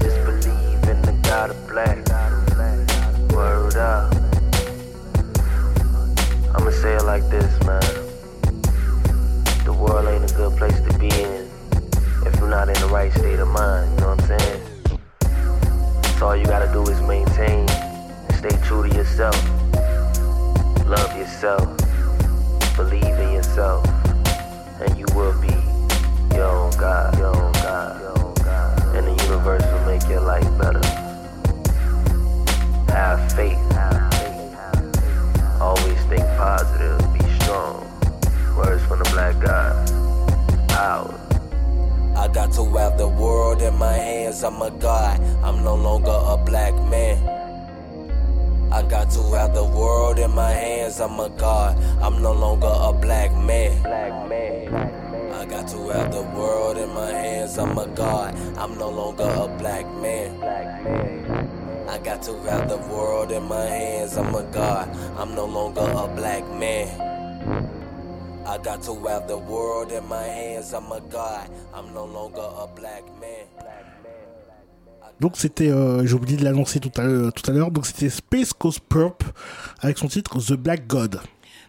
Just believe in the God of black. Word up. I'ma say it like this, man. The world ain't a good place to be in if you're not in the right state of mind, you know what I'm saying? So all you gotta do is maintain and stay true to yourself. Love yourself. Believe in yourself. And you will be your own God, your own God, your own God. And the universe will make your life better. Have faith. Always think positive. Be strong. Words from the black guy. Power. I got to have the world in my hands. I'm a god. I'm no longer a black man. I got to have the world in my hands. I'm a god. I'm no longer a black man. Black man. I got to have the world in my hands. I'm a god. I'm no longer a black man. Black man. I got to have the world in my hands. I'm a god. I'm no longer a black man. I got to have the world in my hands. I'm a god. I'm no longer a black man. Donc c'était, euh, j'ai oublié de l'annoncer tout à l'heure, tout à l'heure. Donc c'était Space Coast Purp avec son titre The Black God.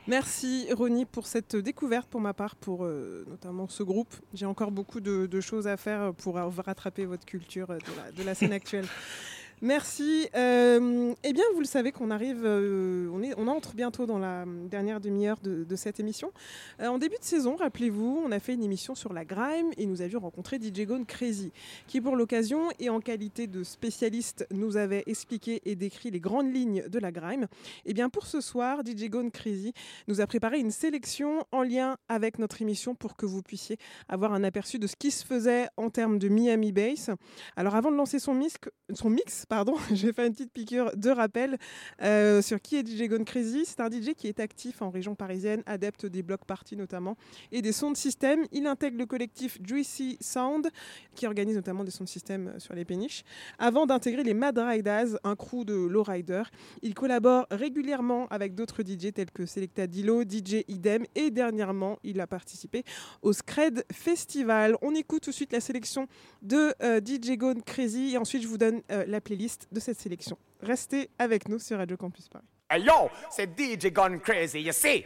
Merci Ronnie pour cette découverte pour ma part, pour euh, notamment ce groupe. J'ai encore beaucoup de, de choses à faire pour euh, rattraper votre culture euh, de la, de la scène actuelle. Merci. Euh, eh bien, vous le savez qu'on arrive, euh, on, est, on entre bientôt dans la dernière demi-heure de, cette émission. Euh, en début de saison, rappelez-vous, on a fait une émission sur la grime et nous avions rencontré DJ Gone Crazy, qui pour l'occasion et en qualité de spécialiste nous avait expliqué et décrit les grandes lignes de la grime. Eh bien, pour ce soir, DJ Gone Crazy nous a préparé une sélection en lien avec notre émission pour que vous puissiez avoir un aperçu de ce qui se faisait en termes de Miami Bass. Alors, avant de lancer son son mix pardon, je vais faire une petite piqûre de rappel euh, sur qui est DJ Gone Crazy. C'est un DJ qui est actif en région parisienne, adepte des block parties notamment et des sons de système. Il intègre le collectif Juicy Sound qui organise notamment des sons de système sur les péniches avant d'intégrer les Mad Riders, un crew de lowrider. Il collabore régulièrement avec d'autres DJ tels que Selecta Dilo, DJ Idem et dernièrement il a participé au Scred Festival. On écoute tout de suite la sélection de euh, DJ Gone Crazy et ensuite je vous donne euh, la playlist de cette sélection. Restez avec nous sur Radio Campus Paris. Hey yo, c'est DJ Gone Crazy, you see?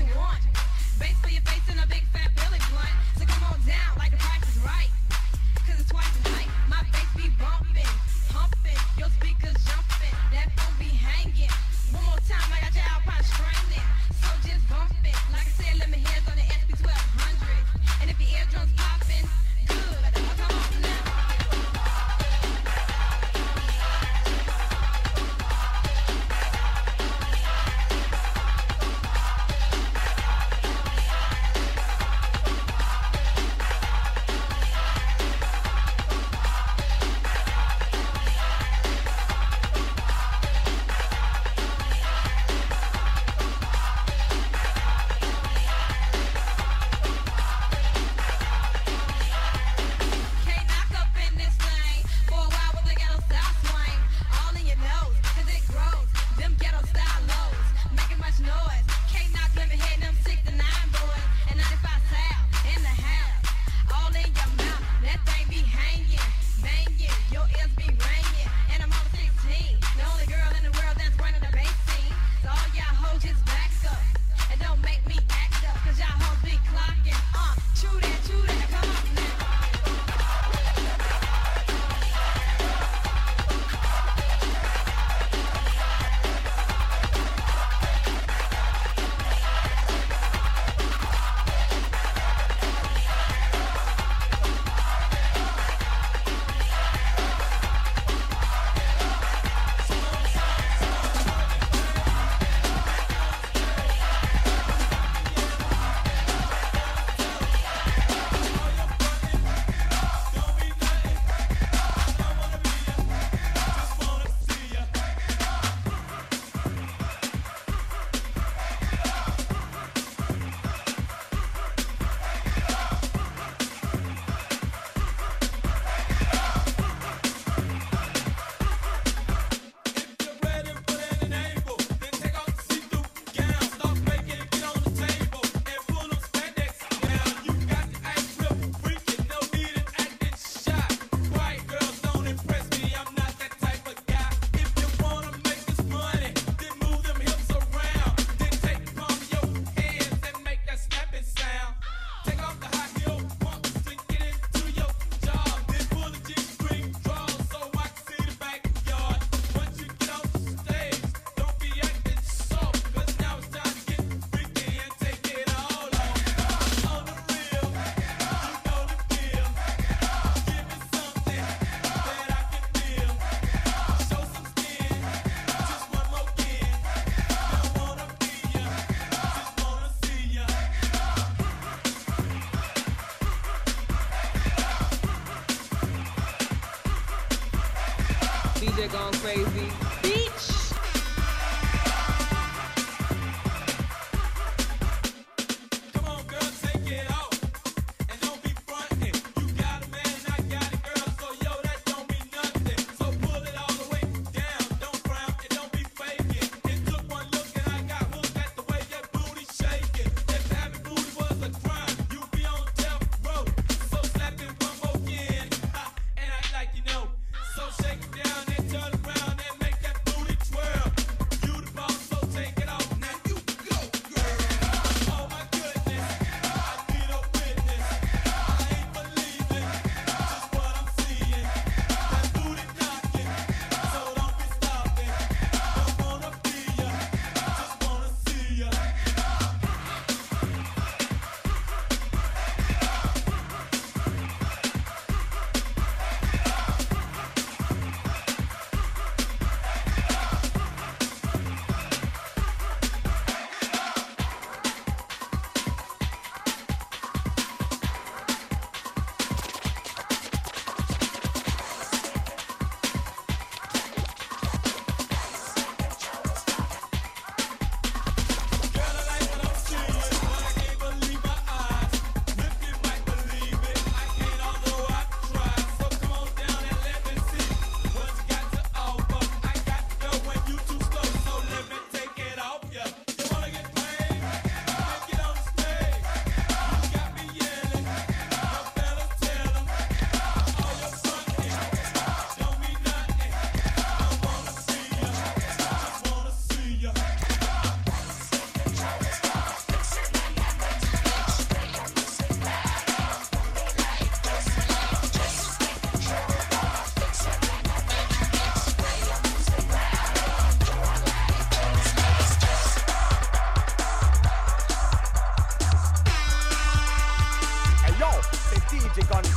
what you want. Base for your face and a big fat belly blunt.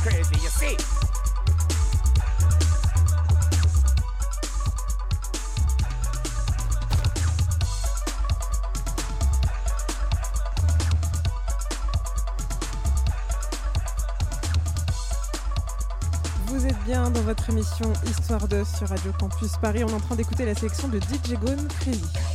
crazy, you see. Vous êtes bien dans votre émission Histoire 2 sur Radio Campus Paris. On est en train d'écouter la sélection de DJ Gone Crazy.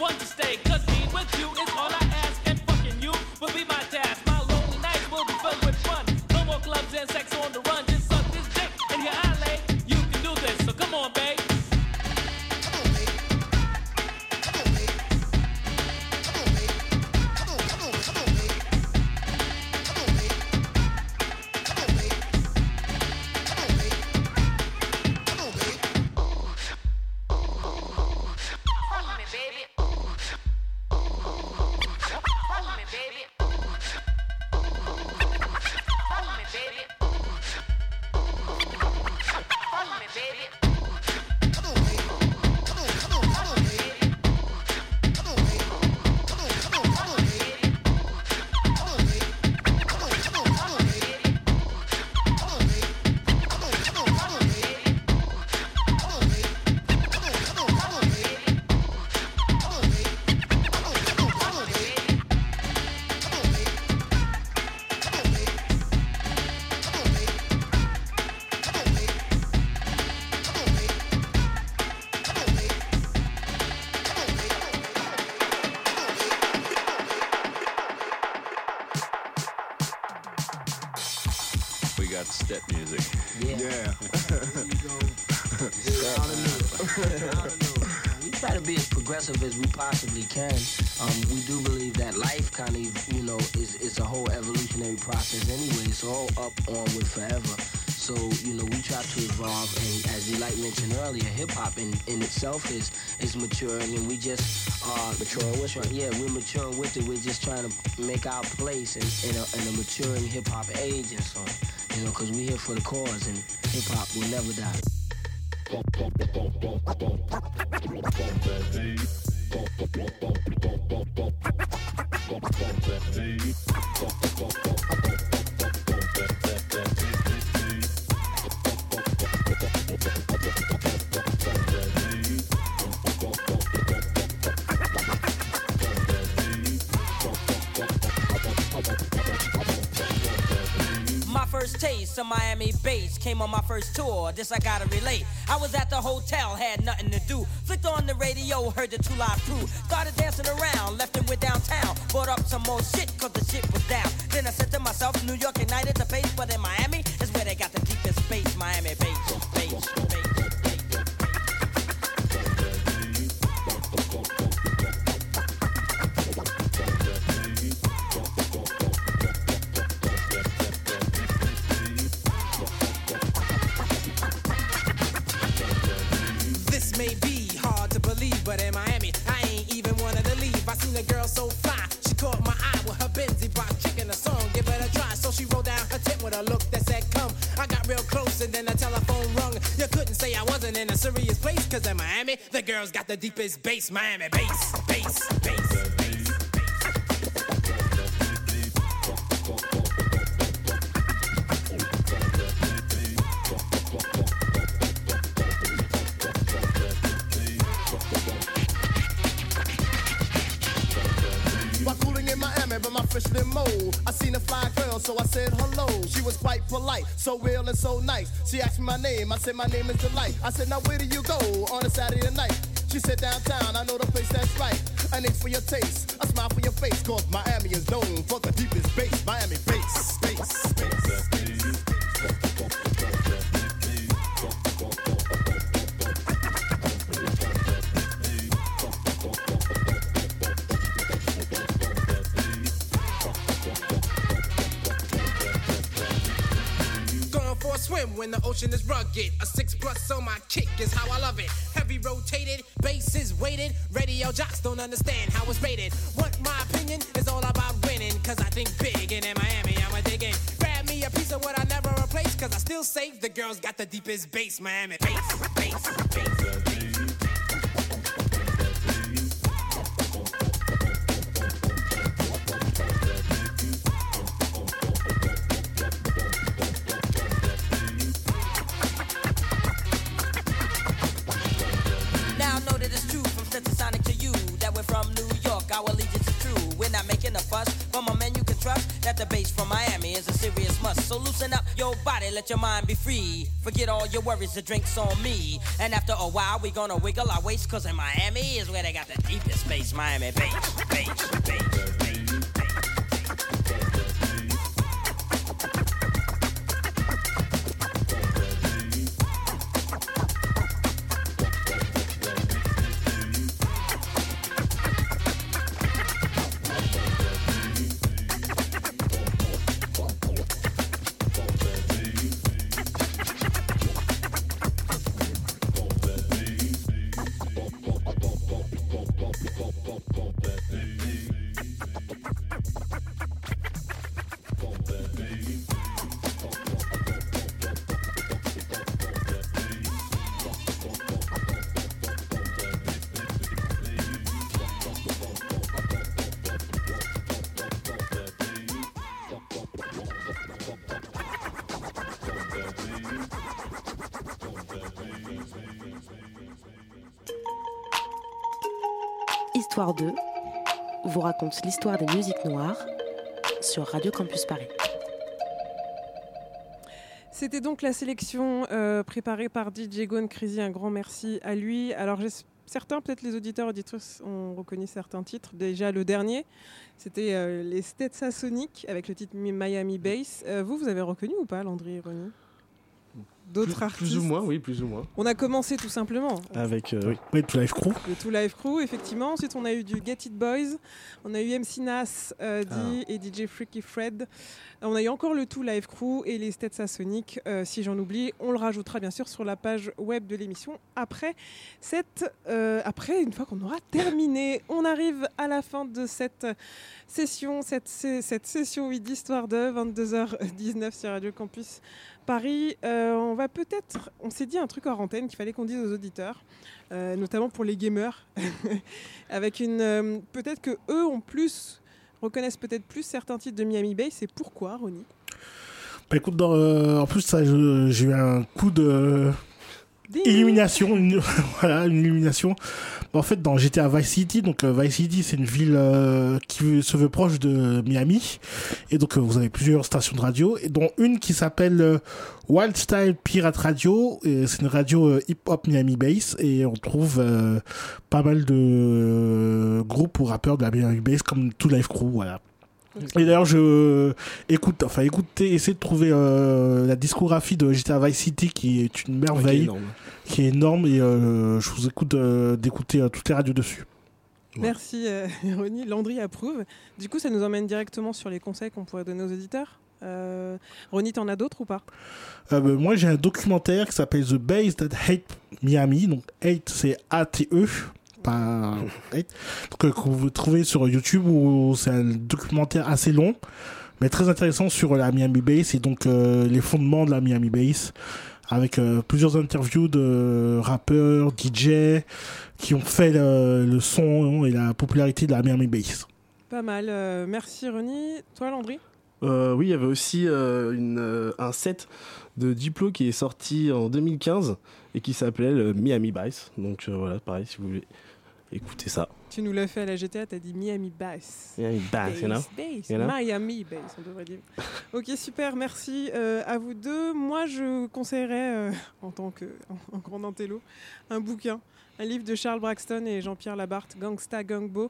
Want to stay. Itself is is maturing. And we just are maturing with it. Yeah, we're maturing with it. We're just trying to make our place in, in, a, in a maturing hip hop age and so. You know, because we're here for the cause and hip hop will never die. This I gotta relate. I was at the hotel, had nothing to do. Flicked on the radio, heard the two live girls got the deepest bass. Miami bass, bass, bass. While cooling in Miami, but my fish didn't mold. I seen a fly girl, so I said hello. She was quite polite, so real and so nice. She asked me my name, I said my name is Delight. I said, now where do you go on a Saturday night? She said downtown, I know the place that's right. An ace for your taste, a smile for your face, cause Miami is known for the deepest bass. Miami. Going for a swim when the ocean is rugged. A six plus, so my kick is how I love it. Heavy rotated, bass weighted. Radio jocks don't understand how it's rated. What my opinion is all about winning. Cause I think big and in Miami, I'm a digging. Grab me a piece of what I never replace. Cause I still say the girls got the deepest bass. Miami bass, bass, bass. Now Forget all your worries, the drink's on me. And after a while, we gonna wiggle our waist, cause in Miami is where they got the deepest bass. Miami bass, bass, Histoire 2 vous raconte l'histoire des musiques noires sur Radio Campus Paris. C'était donc la sélection euh, préparée par DJ Gone Crazy. Un grand merci à lui. Alors, certains, peut-être les auditeurs, auditrices, ont reconnu certains titres. Déjà, le dernier, c'était euh, les Stetsasonic avec le titre Miami Bass. Euh, vous, vous avez reconnu ou pas, Landry et D'autres Plus- artistes Plus ou moins, oui, plus ou moins. On a commencé tout simplement. Avec, euh, oui. Tout Live Crew. Le Two Live Crew, effectivement. Ensuite, on a eu du Get It Boys. On a eu MC Nas, euh, D Ah. et DJ Freaky Fred. On a eu encore le Two Live Crew et les Stetsasonic. Euh, si j'en oublie, on le rajoutera bien sûr sur la page web de l'émission après cette, euh, après une fois qu'on aura terminé. On arrive à la fin de cette session, cette, session oui, d'histoire de 22h19 sur Radio Campus Paris. Euh, on va peut-être, on s'est dit un truc hors antenne qu'il fallait qu'on dise aux auditeurs, euh, notamment pour les gamers, avec une, euh, peut-être que eux ont plus reconnaissent peut-être plus certains titres de Miami Bass. Et pourquoi, Ronnie? Bah écoute, en plus, j'ai eu un coup de. Illumination, voilà, une illumination. En fait, dans GTA Vice City, donc euh, Vice City, c'est une ville euh, qui se veut proche de Miami, et donc euh, vous avez plusieurs stations de radio, et dont une qui s'appelle Wild Style Pirate Radio, c'est une radio euh, hip-hop Miami Bass, et on trouve pas mal de groupes ou rappeurs de la Miami Bass comme Two Life Crew, voilà. Et d'ailleurs, je écoute, enfin écoutez, essayez de trouver euh, la discographie de GTA Vice City qui est une merveille, qui est énorme, et euh, je vous écoute euh, d'écouter euh, toutes les radios dessus. Merci, euh, Ronnie. Landry approuve. Du coup, ça nous emmène directement sur les conseils qu'on pourrait donner aux auditeurs. Euh, Ronnie, t'en as d'autres ou pas? Euh, bah, moi, j'ai un documentaire qui s'appelle The Base That Hate Miami. Donc, hate, c'est A-T-E, pas. Donc, euh, que vous trouvez sur YouTube où c'est un documentaire assez long, mais très intéressant sur la Miami Bass et donc euh, les fondements de la Miami Bass. Avec euh, plusieurs interviews de rappeurs, DJ, qui ont fait le, le son et la popularité de la Miami Bass. Pas mal. euh, merci, Ronnie. Toi, Landry? Euh, oui, il y avait aussi euh, une, euh, un set de Diplo qui est sorti en 2015 et qui s'appelait le Miami Bass. Donc euh, voilà, pareil, si vous voulez écouter ça. Tu nous l'as fait à la GTA, t'as dit Miami Bass. Miami Bass, you know? Bass, You know? Miami Bass, on devrait dire. ok, super, merci euh, à vous deux. Moi, je conseillerais, euh, en tant que en, en grand intello, un bouquin. Un livre de Charles Braxton et Jean-Pierre Labarthe, Gangsta Gangbo.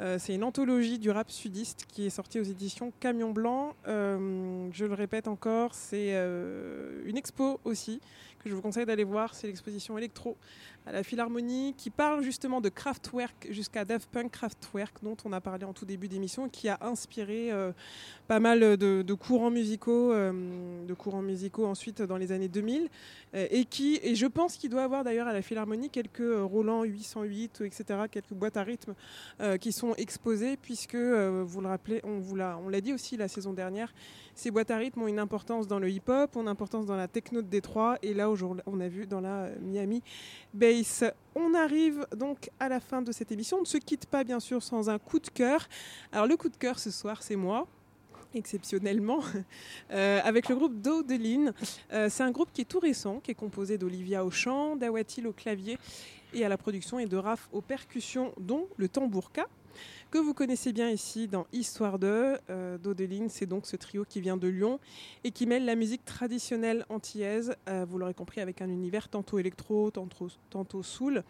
Euh, c'est une anthologie du rap sudiste qui est sortie aux éditions Camion Blanc. Je le répète encore, c'est une expo aussi que je vous conseille d'aller voir. C'est l'exposition Electro à la Philharmonie qui parle justement de Kraftwerk jusqu'à Daft Punk Kraftwerk dont on a parlé en tout début d'émission qui a inspiré euh, pas mal de, courants musicaux, euh, de courants musicaux ensuite dans les années 2000 euh, et qui et je pense qu'il doit avoir d'ailleurs à la Philharmonie quelques Roland 808 etc quelques boîtes à rythme qui sont exposées puisque vous le rappelez on vous l'a on l'a dit aussi la saison dernière ces boîtes à rythme ont une importance dans le hip-hop, ont une importance dans la techno de Détroit, et là, aujourd'hui, on a vu dans la Miami On arrive donc à la fin de cette émission. On ne se quitte pas, bien sûr, sans un coup de cœur. Alors, le coup de cœur ce soir, c'est moi exceptionnellement, euh, avec le groupe Dodeline. Euh, c'est un groupe qui est tout récent, qui est composé d'Olivia au chant, d'Awatil au clavier et à la production et de Raph aux percussions, dont le tambourka. Que vous connaissez bien ici dans Histoire 2. Euh, Dodeline, c'est donc ce trio qui vient de Lyon et qui mêle la musique traditionnelle antillaise, euh, vous l'aurez compris, avec un univers tantôt électro, tantôt, tantôt soul,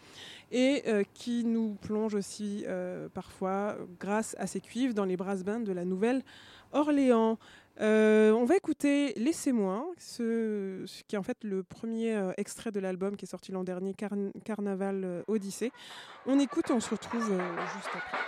et euh, qui nous plonge aussi euh, parfois, grâce à ses cuivres, dans les brass bands de la Nouvelle-Orléans. Euh, on va écouter Laissez-moi, ce, qui est en fait le premier euh, extrait de l'album qui est sorti l'an dernier, Carn- Carnaval euh, Odyssée. On écoute et on se retrouve juste après.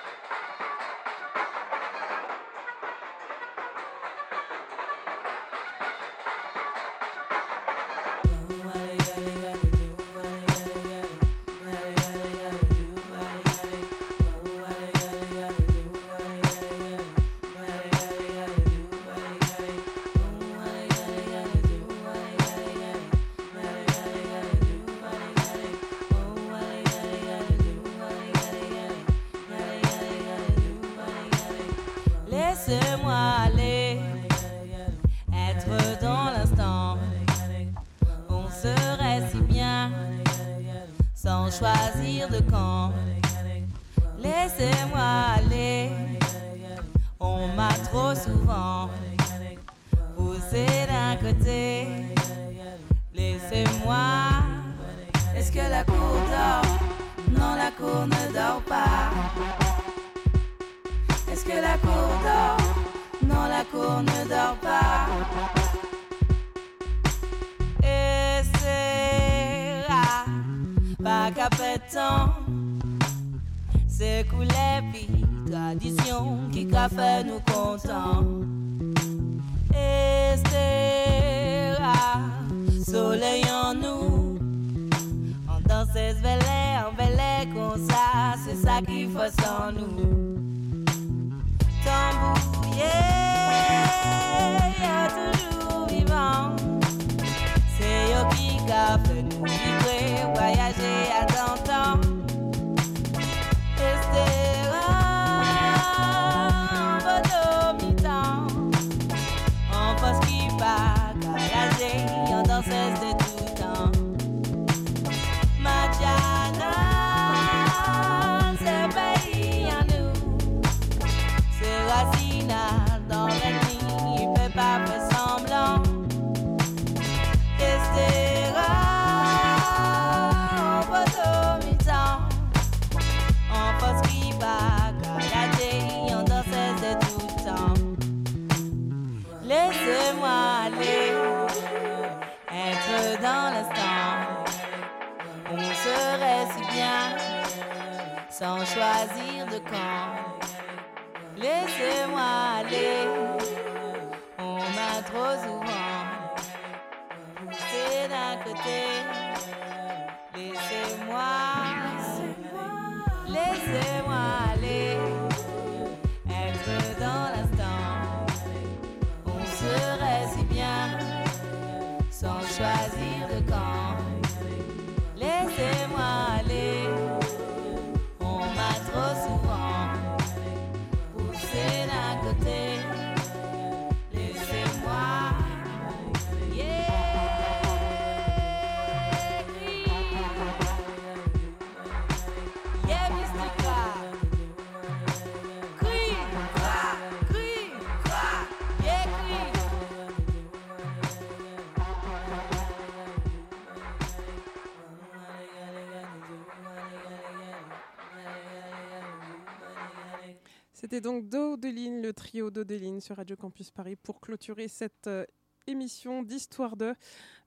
C'était donc Dodeline, le trio Dodeline sur Radio Campus Paris pour clôturer cette euh, émission d'Histoire 2.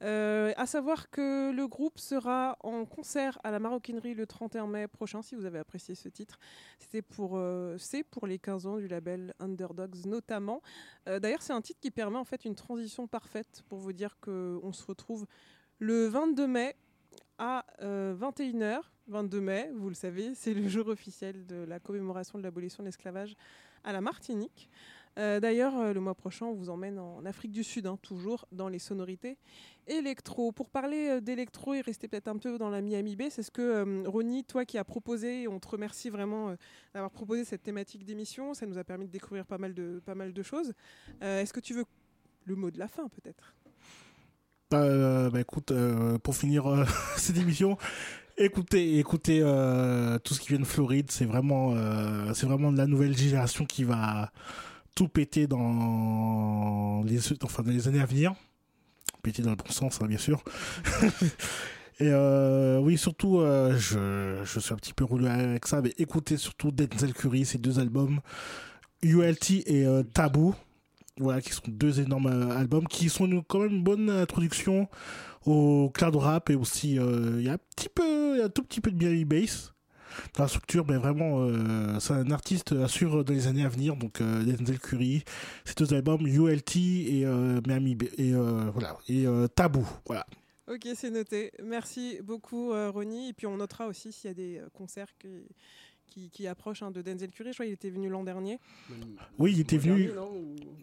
Euh, à savoir que le groupe sera en concert à la Maroquinerie le 31 mai prochain, si vous avez apprécié ce titre. C'était pour, euh, c'est pour les 15 ans du label Underdogs notamment. Euh, D'ailleurs, c'est un titre qui permet en fait une transition parfaite pour vous dire qu'on se retrouve le 22 mai à 21h. 22 mai, vous le savez, c'est le jour officiel de la commémoration de l'abolition de l'esclavage à la Martinique. Euh, D'ailleurs, euh, le mois prochain, on vous emmène en Afrique du Sud, hein, toujours dans les sonorités électro. Pour parler euh, d'électro et rester peut-être un peu dans la Miami Bay, c'est ce que euh, Ronnie, toi qui as proposé, on te remercie vraiment euh, d'avoir proposé cette thématique d'émission. Ça nous a permis de découvrir pas mal de, pas mal de choses. Euh, Est-ce que tu veux le mot de la fin, peut-être? Euh, bah, écoute, euh, pour finir euh, cette émission, Écoutez, écoutez, tout ce qui vient de Floride, c'est vraiment, c'est vraiment de la nouvelle génération qui va tout péter dans les, enfin, dans les années à venir. Péter dans le bon sens, hein, bien sûr. Et oui, surtout, je, je suis un petit peu roulé avec ça, mais écoutez surtout Denzel Curry, ces deux albums, ULT et Taboo, voilà, qui sont deux énormes euh, albums, qui sont une- quand même une bonne introduction au cloud rap et aussi euh, il y a un petit peu, y a un tout petit peu de Miami Bass dans la structure, mais vraiment euh, c'est un artiste assure dans les années à venir. Donc euh, Denzel Curry, ces deux albums ULT et euh, Miami et voilà et Taboo, voilà. Ok, c'est noté. Merci beaucoup, Ronnie. Et puis on notera aussi s'il y a des concerts qui, qui, qui approchent hein, de Denzel Curry. Je crois qu'il était venu l'an dernier. Oui, il était venu.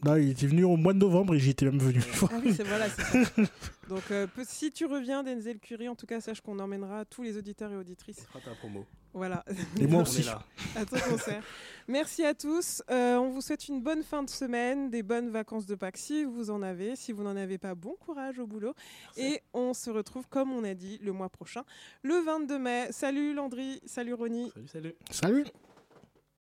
Non, il était venu au mois de novembre et j'y étais même venu. une fois. Ah oui, c'est voilà, ça. Donc, euh, si tu reviens, Denzel Curry, en tout cas, sache qu'on emmènera tous les auditeurs et auditrices. Fera ta promo. Voilà. Et moi On aussi. est là. À ton concert. Merci à tous. Euh, on vous souhaite une bonne fin de semaine, des bonnes vacances de Pâques si vous en avez. Si vous n'en avez pas, bon courage au boulot. Et on se retrouve, comme on a dit, le mois prochain, le 22 mai. Salut Landry, salut Ronnie. Salut, salut. Salut.